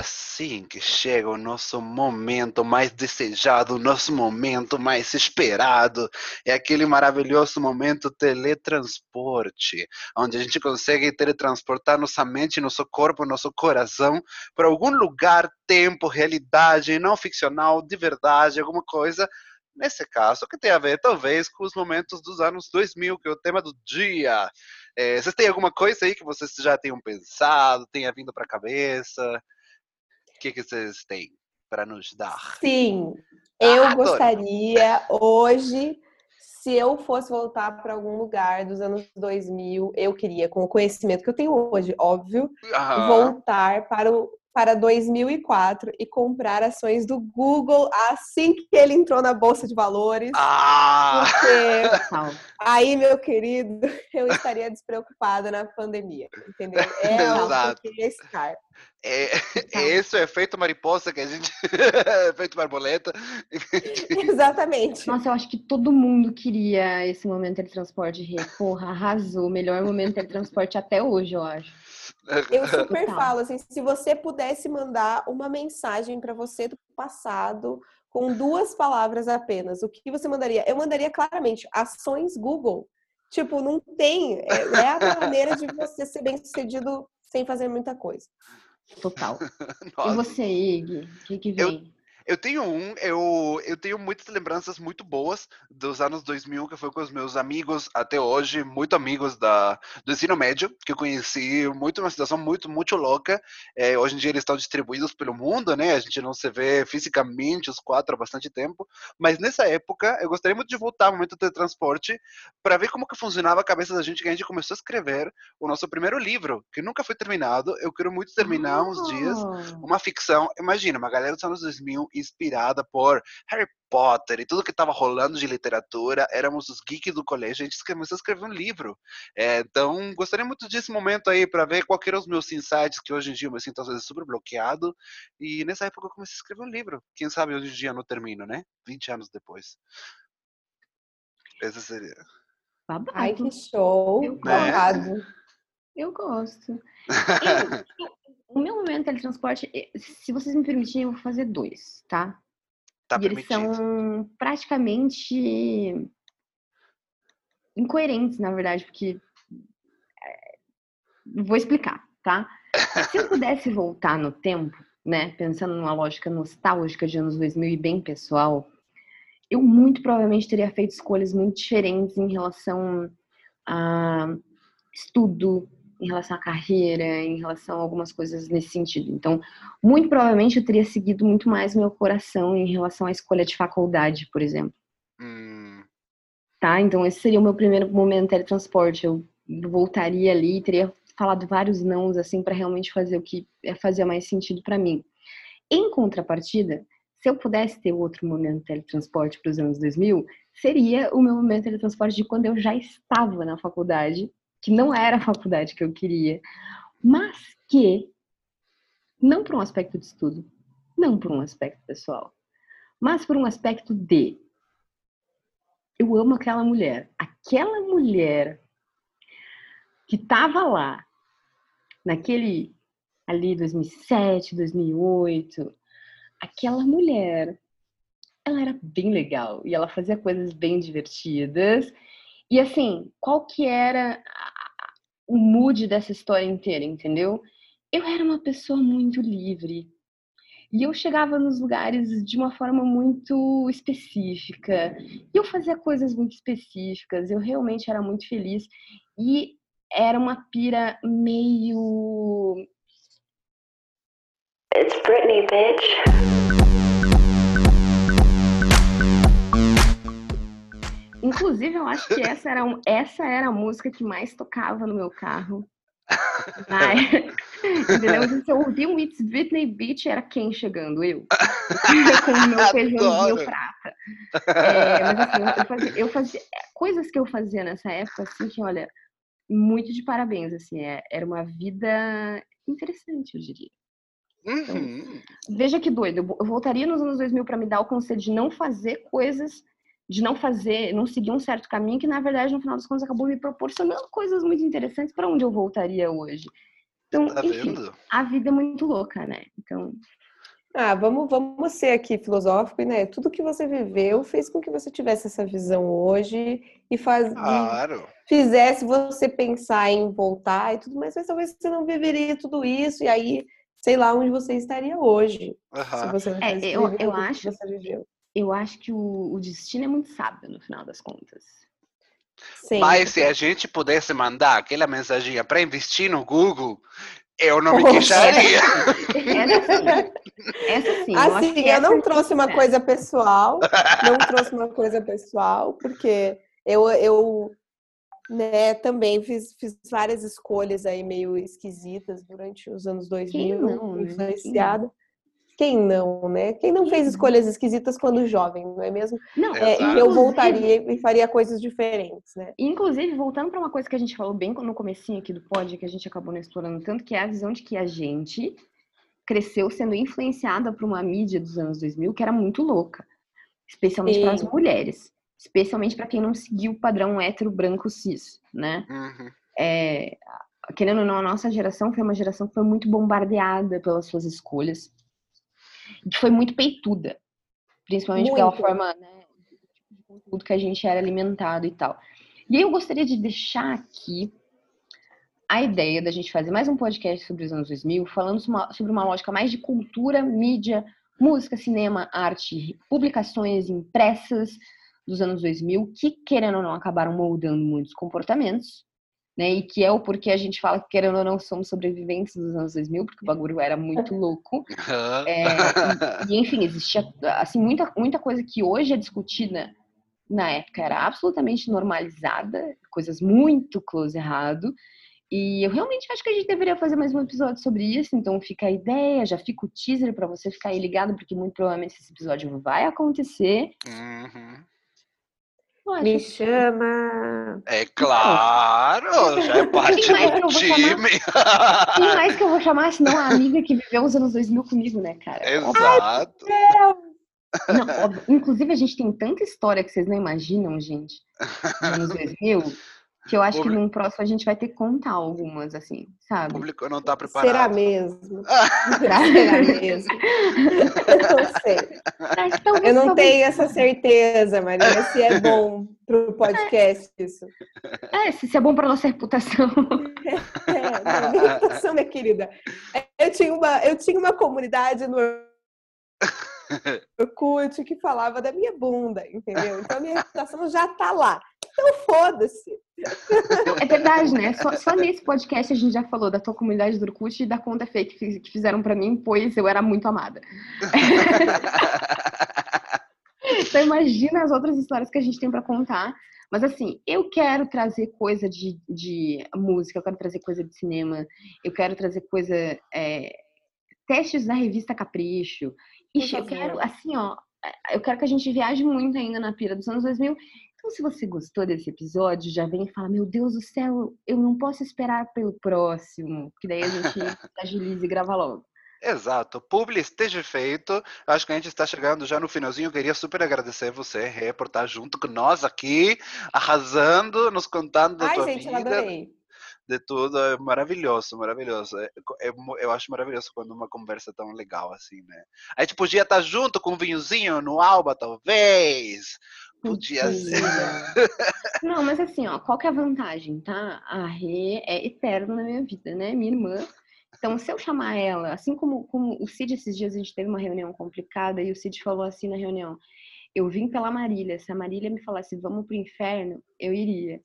Assim que chega o nosso momento mais desejado, o nosso momento mais esperado. É aquele maravilhoso momento teletransporte, onde a gente consegue teletransportar nossa mente, nosso corpo, nosso coração para algum lugar, tempo, realidade, não ficcional, de verdade, alguma coisa. Nesse caso, que tem a ver, talvez, com os momentos dos anos 2000, que é o tema do dia. É, vocês têm alguma coisa aí que vocês já tenham pensado, tenha vindo para a cabeça? O que, que vocês têm para nos dar? Sim. Eu Ah, adoro. gostaria hoje, se eu fosse voltar para algum lugar dos anos 2000, eu queria, com o conhecimento que eu tenho hoje, óbvio, Aham. voltar para o para 2004 e comprar ações do Google assim que ele entrou na bolsa de valores. Ah! Porque aí, meu querido, eu estaria despreocupada na pandemia, entendeu? É Exato. o que eu queria estar. É, esse é o efeito mariposa que a gente. efeito borboleta. Exatamente. Nossa, eu acho que todo mundo queria esse momento de teletransporte. Rê. Porra, arrasou. O melhor momento de teletransporte até hoje, eu acho. Eu super falo assim, se você pudesse mandar uma mensagem para você do passado com duas palavras apenas, o que você mandaria? Eu mandaria claramente ações Google. Tipo, não tem, é, é a maneira de você ser bem sucedido sem fazer muita coisa. Total. E Nossa. você, Ig? O que, que vem? Eu tenho um, eu, eu tenho muitas lembranças muito boas dos anos 2000, que foi com os meus amigos até hoje, muito amigos da, do ensino médio, que eu conheci muito, uma situação muito, muito louca. É, hoje em dia eles estão distribuídos pelo mundo, né? A gente não se vê fisicamente os quatro há bastante tempo, mas nessa época eu gostaria muito de voltar ao momento do teletransporte para ver como que funcionava a cabeça da gente, que a gente começou a escrever o nosso primeiro livro, que nunca foi terminado. Eu quero muito terminar uns dias Ah, uma ficção, imagina, uma galera dos anos 2000 inspirada por Harry Potter e tudo que estava rolando de literatura, éramos os geeks do colégio, a gente começou a escrever um livro. É, então, gostaria muito desse momento aí para ver qual eram os meus insights, que hoje em dia eu me sinto às vezes super bloqueado, e nessa época eu comecei a escrever um livro. Quem sabe hoje em dia eu não termino, né? 20 anos depois. Esse seria. babado. Ai, que show! Eu Babado. Eu gosto. Eu- o meu momento de teletransporte, eh, se vocês me permitirem, eu vou fazer dois, tá? Tá e eles permitido. são praticamente incoerentes, na verdade, porque eh, vou explicar, tá? Se eu pudesse voltar no tempo, né, pensando numa lógica nostálgica de anos 2000 e bem pessoal, eu muito provavelmente teria feito escolhas muito diferentes em relação a estudo, em relação à carreira, em relação a algumas coisas nesse sentido. Então, muito provavelmente eu teria seguido muito mais meu coração em relação à escolha de faculdade, por exemplo. Hum, Tá? Então, esse seria o meu primeiro momento de teletransporte. Eu voltaria ali e teria falado vários nãos, assim, para realmente fazer o que fazia mais sentido para mim. Em contrapartida, se eu pudesse ter outro momento de teletransporte para os anos 2000, seria o meu momento de teletransporte de quando eu já estava na faculdade, que não era a faculdade que eu queria, mas que, não por um aspecto de estudo, não por um aspecto pessoal, mas por um aspecto de eu amo aquela mulher. Aquela mulher que tava lá naquele ali 2007, 2008, aquela mulher, ela era bem legal e ela fazia coisas bem divertidas. E assim, qual que era o mood dessa história inteira, entendeu? Eu era uma pessoa muito livre. E eu chegava nos lugares de uma forma muito específica. E eu fazia coisas muito específicas. Eu realmente era muito feliz. E era uma pira meio. It's Britney, bitch. Inclusive, eu acho que essa era, um, essa era a música que mais tocava no meu carro. Entendeu? Se eu ouvia um It's Britney Beach, era quem chegando? Eu. Com o meu feijãozinho prata. É, mas assim, eu fazia, eu fazia, coisas que eu fazia nessa época, assim, que olha, muito de parabéns, assim, é, era uma vida interessante, eu diria. Então, uhum. veja que doido, eu voltaria nos anos 2000 para me dar o conselho de não fazer coisas de não fazer, não seguir um certo caminho que na verdade no final das contas acabou me proporcionando coisas muito interessantes para onde eu voltaria hoje. Então, tá enfim, a vida é muito louca, né? Então, ah, vamos, vamos ser aqui filosófico, né? Tudo que você viveu fez com que você tivesse essa visão hoje e, faz, claro. e fizesse você pensar em voltar e tudo mais, mas talvez você não viveria tudo isso e aí sei lá onde você estaria hoje. Uhum. Se você não é, eu, eu acho, que você viveu eu acho que o, o destino é muito sábio no final das contas. Sim. Mas se a gente pudesse mandar aquela mensagem para investir no Google, eu não me queixaria. Essa sim. Essa sim. Assim, eu, eu não trouxe uma coisa pessoal. Não trouxe uma coisa pessoal, porque eu, eu né, também fiz, fiz várias escolhas aí meio esquisitas durante os anos 2000, não, né? influenciada. Quem não, né? Quem não fez escolhas esquisitas quando jovem, não é mesmo? Não, é, e eu voltaria e faria coisas diferentes, né? Inclusive, voltando para uma coisa que a gente falou bem no comecinho aqui do pod, que a gente acabou não explorando tanto, que é a visão de que a gente cresceu sendo influenciada por uma mídia dos anos 2000 que era muito louca, especialmente para as mulheres, especialmente para quem não seguiu o padrão hétero branco cis, né? Uhum. É, querendo ou não, a nossa geração foi uma geração que foi muito bombardeada pelas suas escolhas que foi muito peituda. Principalmente muito. pela forma, né, de conteúdo que a gente era alimentado e tal. E aí eu gostaria de deixar aqui a ideia da gente fazer mais um podcast sobre os anos 2000, falando sobre uma lógica mais de cultura, mídia, música, cinema, arte, publicações impressas dos anos 2000, que, querendo ou não, acabaram moldando muitos comportamentos né? E que é o porquê a gente fala que, querendo ou não, somos sobreviventes dos anos 2000, porque o bagulho era muito louco. É, e, e, enfim, existia, assim, muita, muita coisa que hoje é discutida na época era absolutamente normalizada, coisas muito close errado. E eu realmente acho que a gente deveria fazer mais um episódio sobre isso, então fica a ideia, já fica o teaser para você ficar aí ligado, porque muito provavelmente esse episódio vai acontecer. Uhum. Me chama. É claro, já é parte do time. Quem mais que eu vou chamar, senão a amiga que viveu os anos 2000 comigo, né, cara? Exato. Não, óbvio. Inclusive, a gente tem tanta história que vocês não imaginam, gente, dos anos 2000, que eu acho Público. que num próximo a gente vai ter que contar algumas, assim, sabe? O público não tá preparado. Será mesmo? Será, mesmo? eu não sei. eu não tenho essa certeza, Maria, se é bom pro podcast isso. É, se é bom pra nossa reputação. É, é minha reputação, minha querida. Eu tinha uma, eu tinha uma comunidade no Orkut que falava da minha bunda, entendeu? Então a minha reputação já tá lá. Então foda-se. É verdade, né? Só, só, nesse podcast a gente já falou da tua comunidade do Orkut e da conta fake que fizeram para mim, pois eu era muito amada. então imagina as outras histórias que a gente tem para contar. Mas assim, eu quero trazer coisa de, de música, eu quero trazer coisa de cinema, eu quero trazer coisa. É, testes da revista Capricho. Ixi, eu quero, assim, ó, eu quero que a gente viaje muito ainda na pira dos anos 2000 então, se você gostou desse episódio, já vem e fala: Meu Deus do céu, eu não posso esperar pelo próximo, que daí a gente agiliza e grava logo. Exato. Publi esteja feito. Acho que a gente está chegando já no finalzinho. Eu queria super agradecer você, Rê, por estar junto com nós aqui, arrasando, nos contando da Ai, tua gente, eu vida. adorei. De tudo. É maravilhoso, maravilhoso. É, é eu acho maravilhoso quando uma conversa é tão legal assim, né? A gente podia estar junto com um vinhozinho no Alba, talvez. Podia ser. Não, mas assim, ó, qual que é a vantagem, tá? A Rê é eterna na minha vida, né? Minha irmã. Então, se eu chamar ela, assim como, como o Cid, esses dias a gente teve uma reunião complicada e o Cid falou assim na reunião: eu vim pela Marília. Se a Marília me falasse vamos pro inferno, eu iria.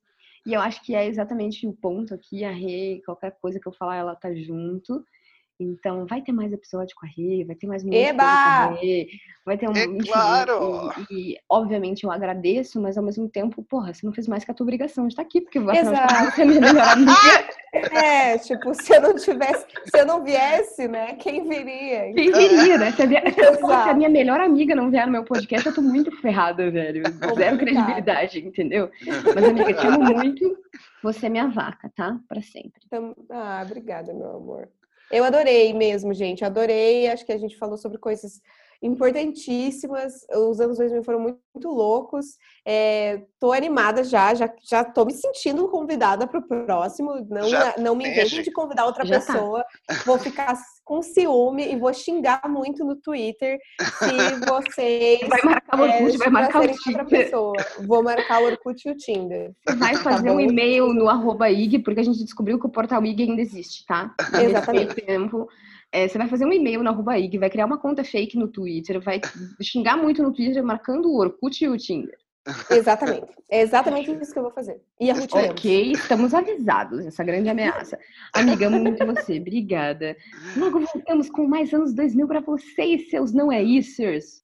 E eu acho que é exatamente o ponto aqui. A Rê, qualquer coisa que eu falar, ela tá junto. Então, vai ter mais episódio com a Rê, vai ter mais Eba! com a Rê, vai ter um. É claro! E, e, obviamente eu agradeço, mas ao mesmo tempo, porra, você não fez mais que a tua obrigação de estar aqui, porque afinal de Exato. contas, você é minha melhor amiga. É, tipo, se eu não tivesse, se eu não viesse, né? Quem viria? Quem viria, né? Se a, minha, se a minha melhor amiga não vier no meu podcast, eu tô muito ferrada, velho. Zero credibilidade, entendeu? Mas, amiga, te amo muito. Você é minha vaca, tá? Pra sempre. Então, ah, obrigada, meu amor. Eu adorei mesmo, gente. Adorei. Acho que a gente falou sobre coisas importantíssimas. Os anos 2000 foram muito, muito loucos. É, tô animada já, já, já tô me sentindo convidada para o próximo. Não, Já não me inventem de convidar outra Já tá. pessoa. Vou ficar com ciúme e vou xingar muito no Twitter se vocês Vai marcar o é, Orkut, vai marcar o Tinder. pessoa. Vou marcar o Orkut e o Tinder. Vai fazer um bom? e-mail no arroba IG, porque a gente descobriu que o portal IG ainda existe, tá? Exatamente. tempo, é, você vai fazer um e-mail no arroba IG, vai criar uma conta fake no Twitter, vai xingar muito no Twitter, marcando o Orkut e o Tinder. Exatamente. É exatamente isso que eu vou fazer. E a Ruth Lemos. Ok, estamos avisados essa grande ameaça. Amiga, amo muito você, obrigada. Logo voltamos com mais anos 2000 pra vocês, seus não é isers.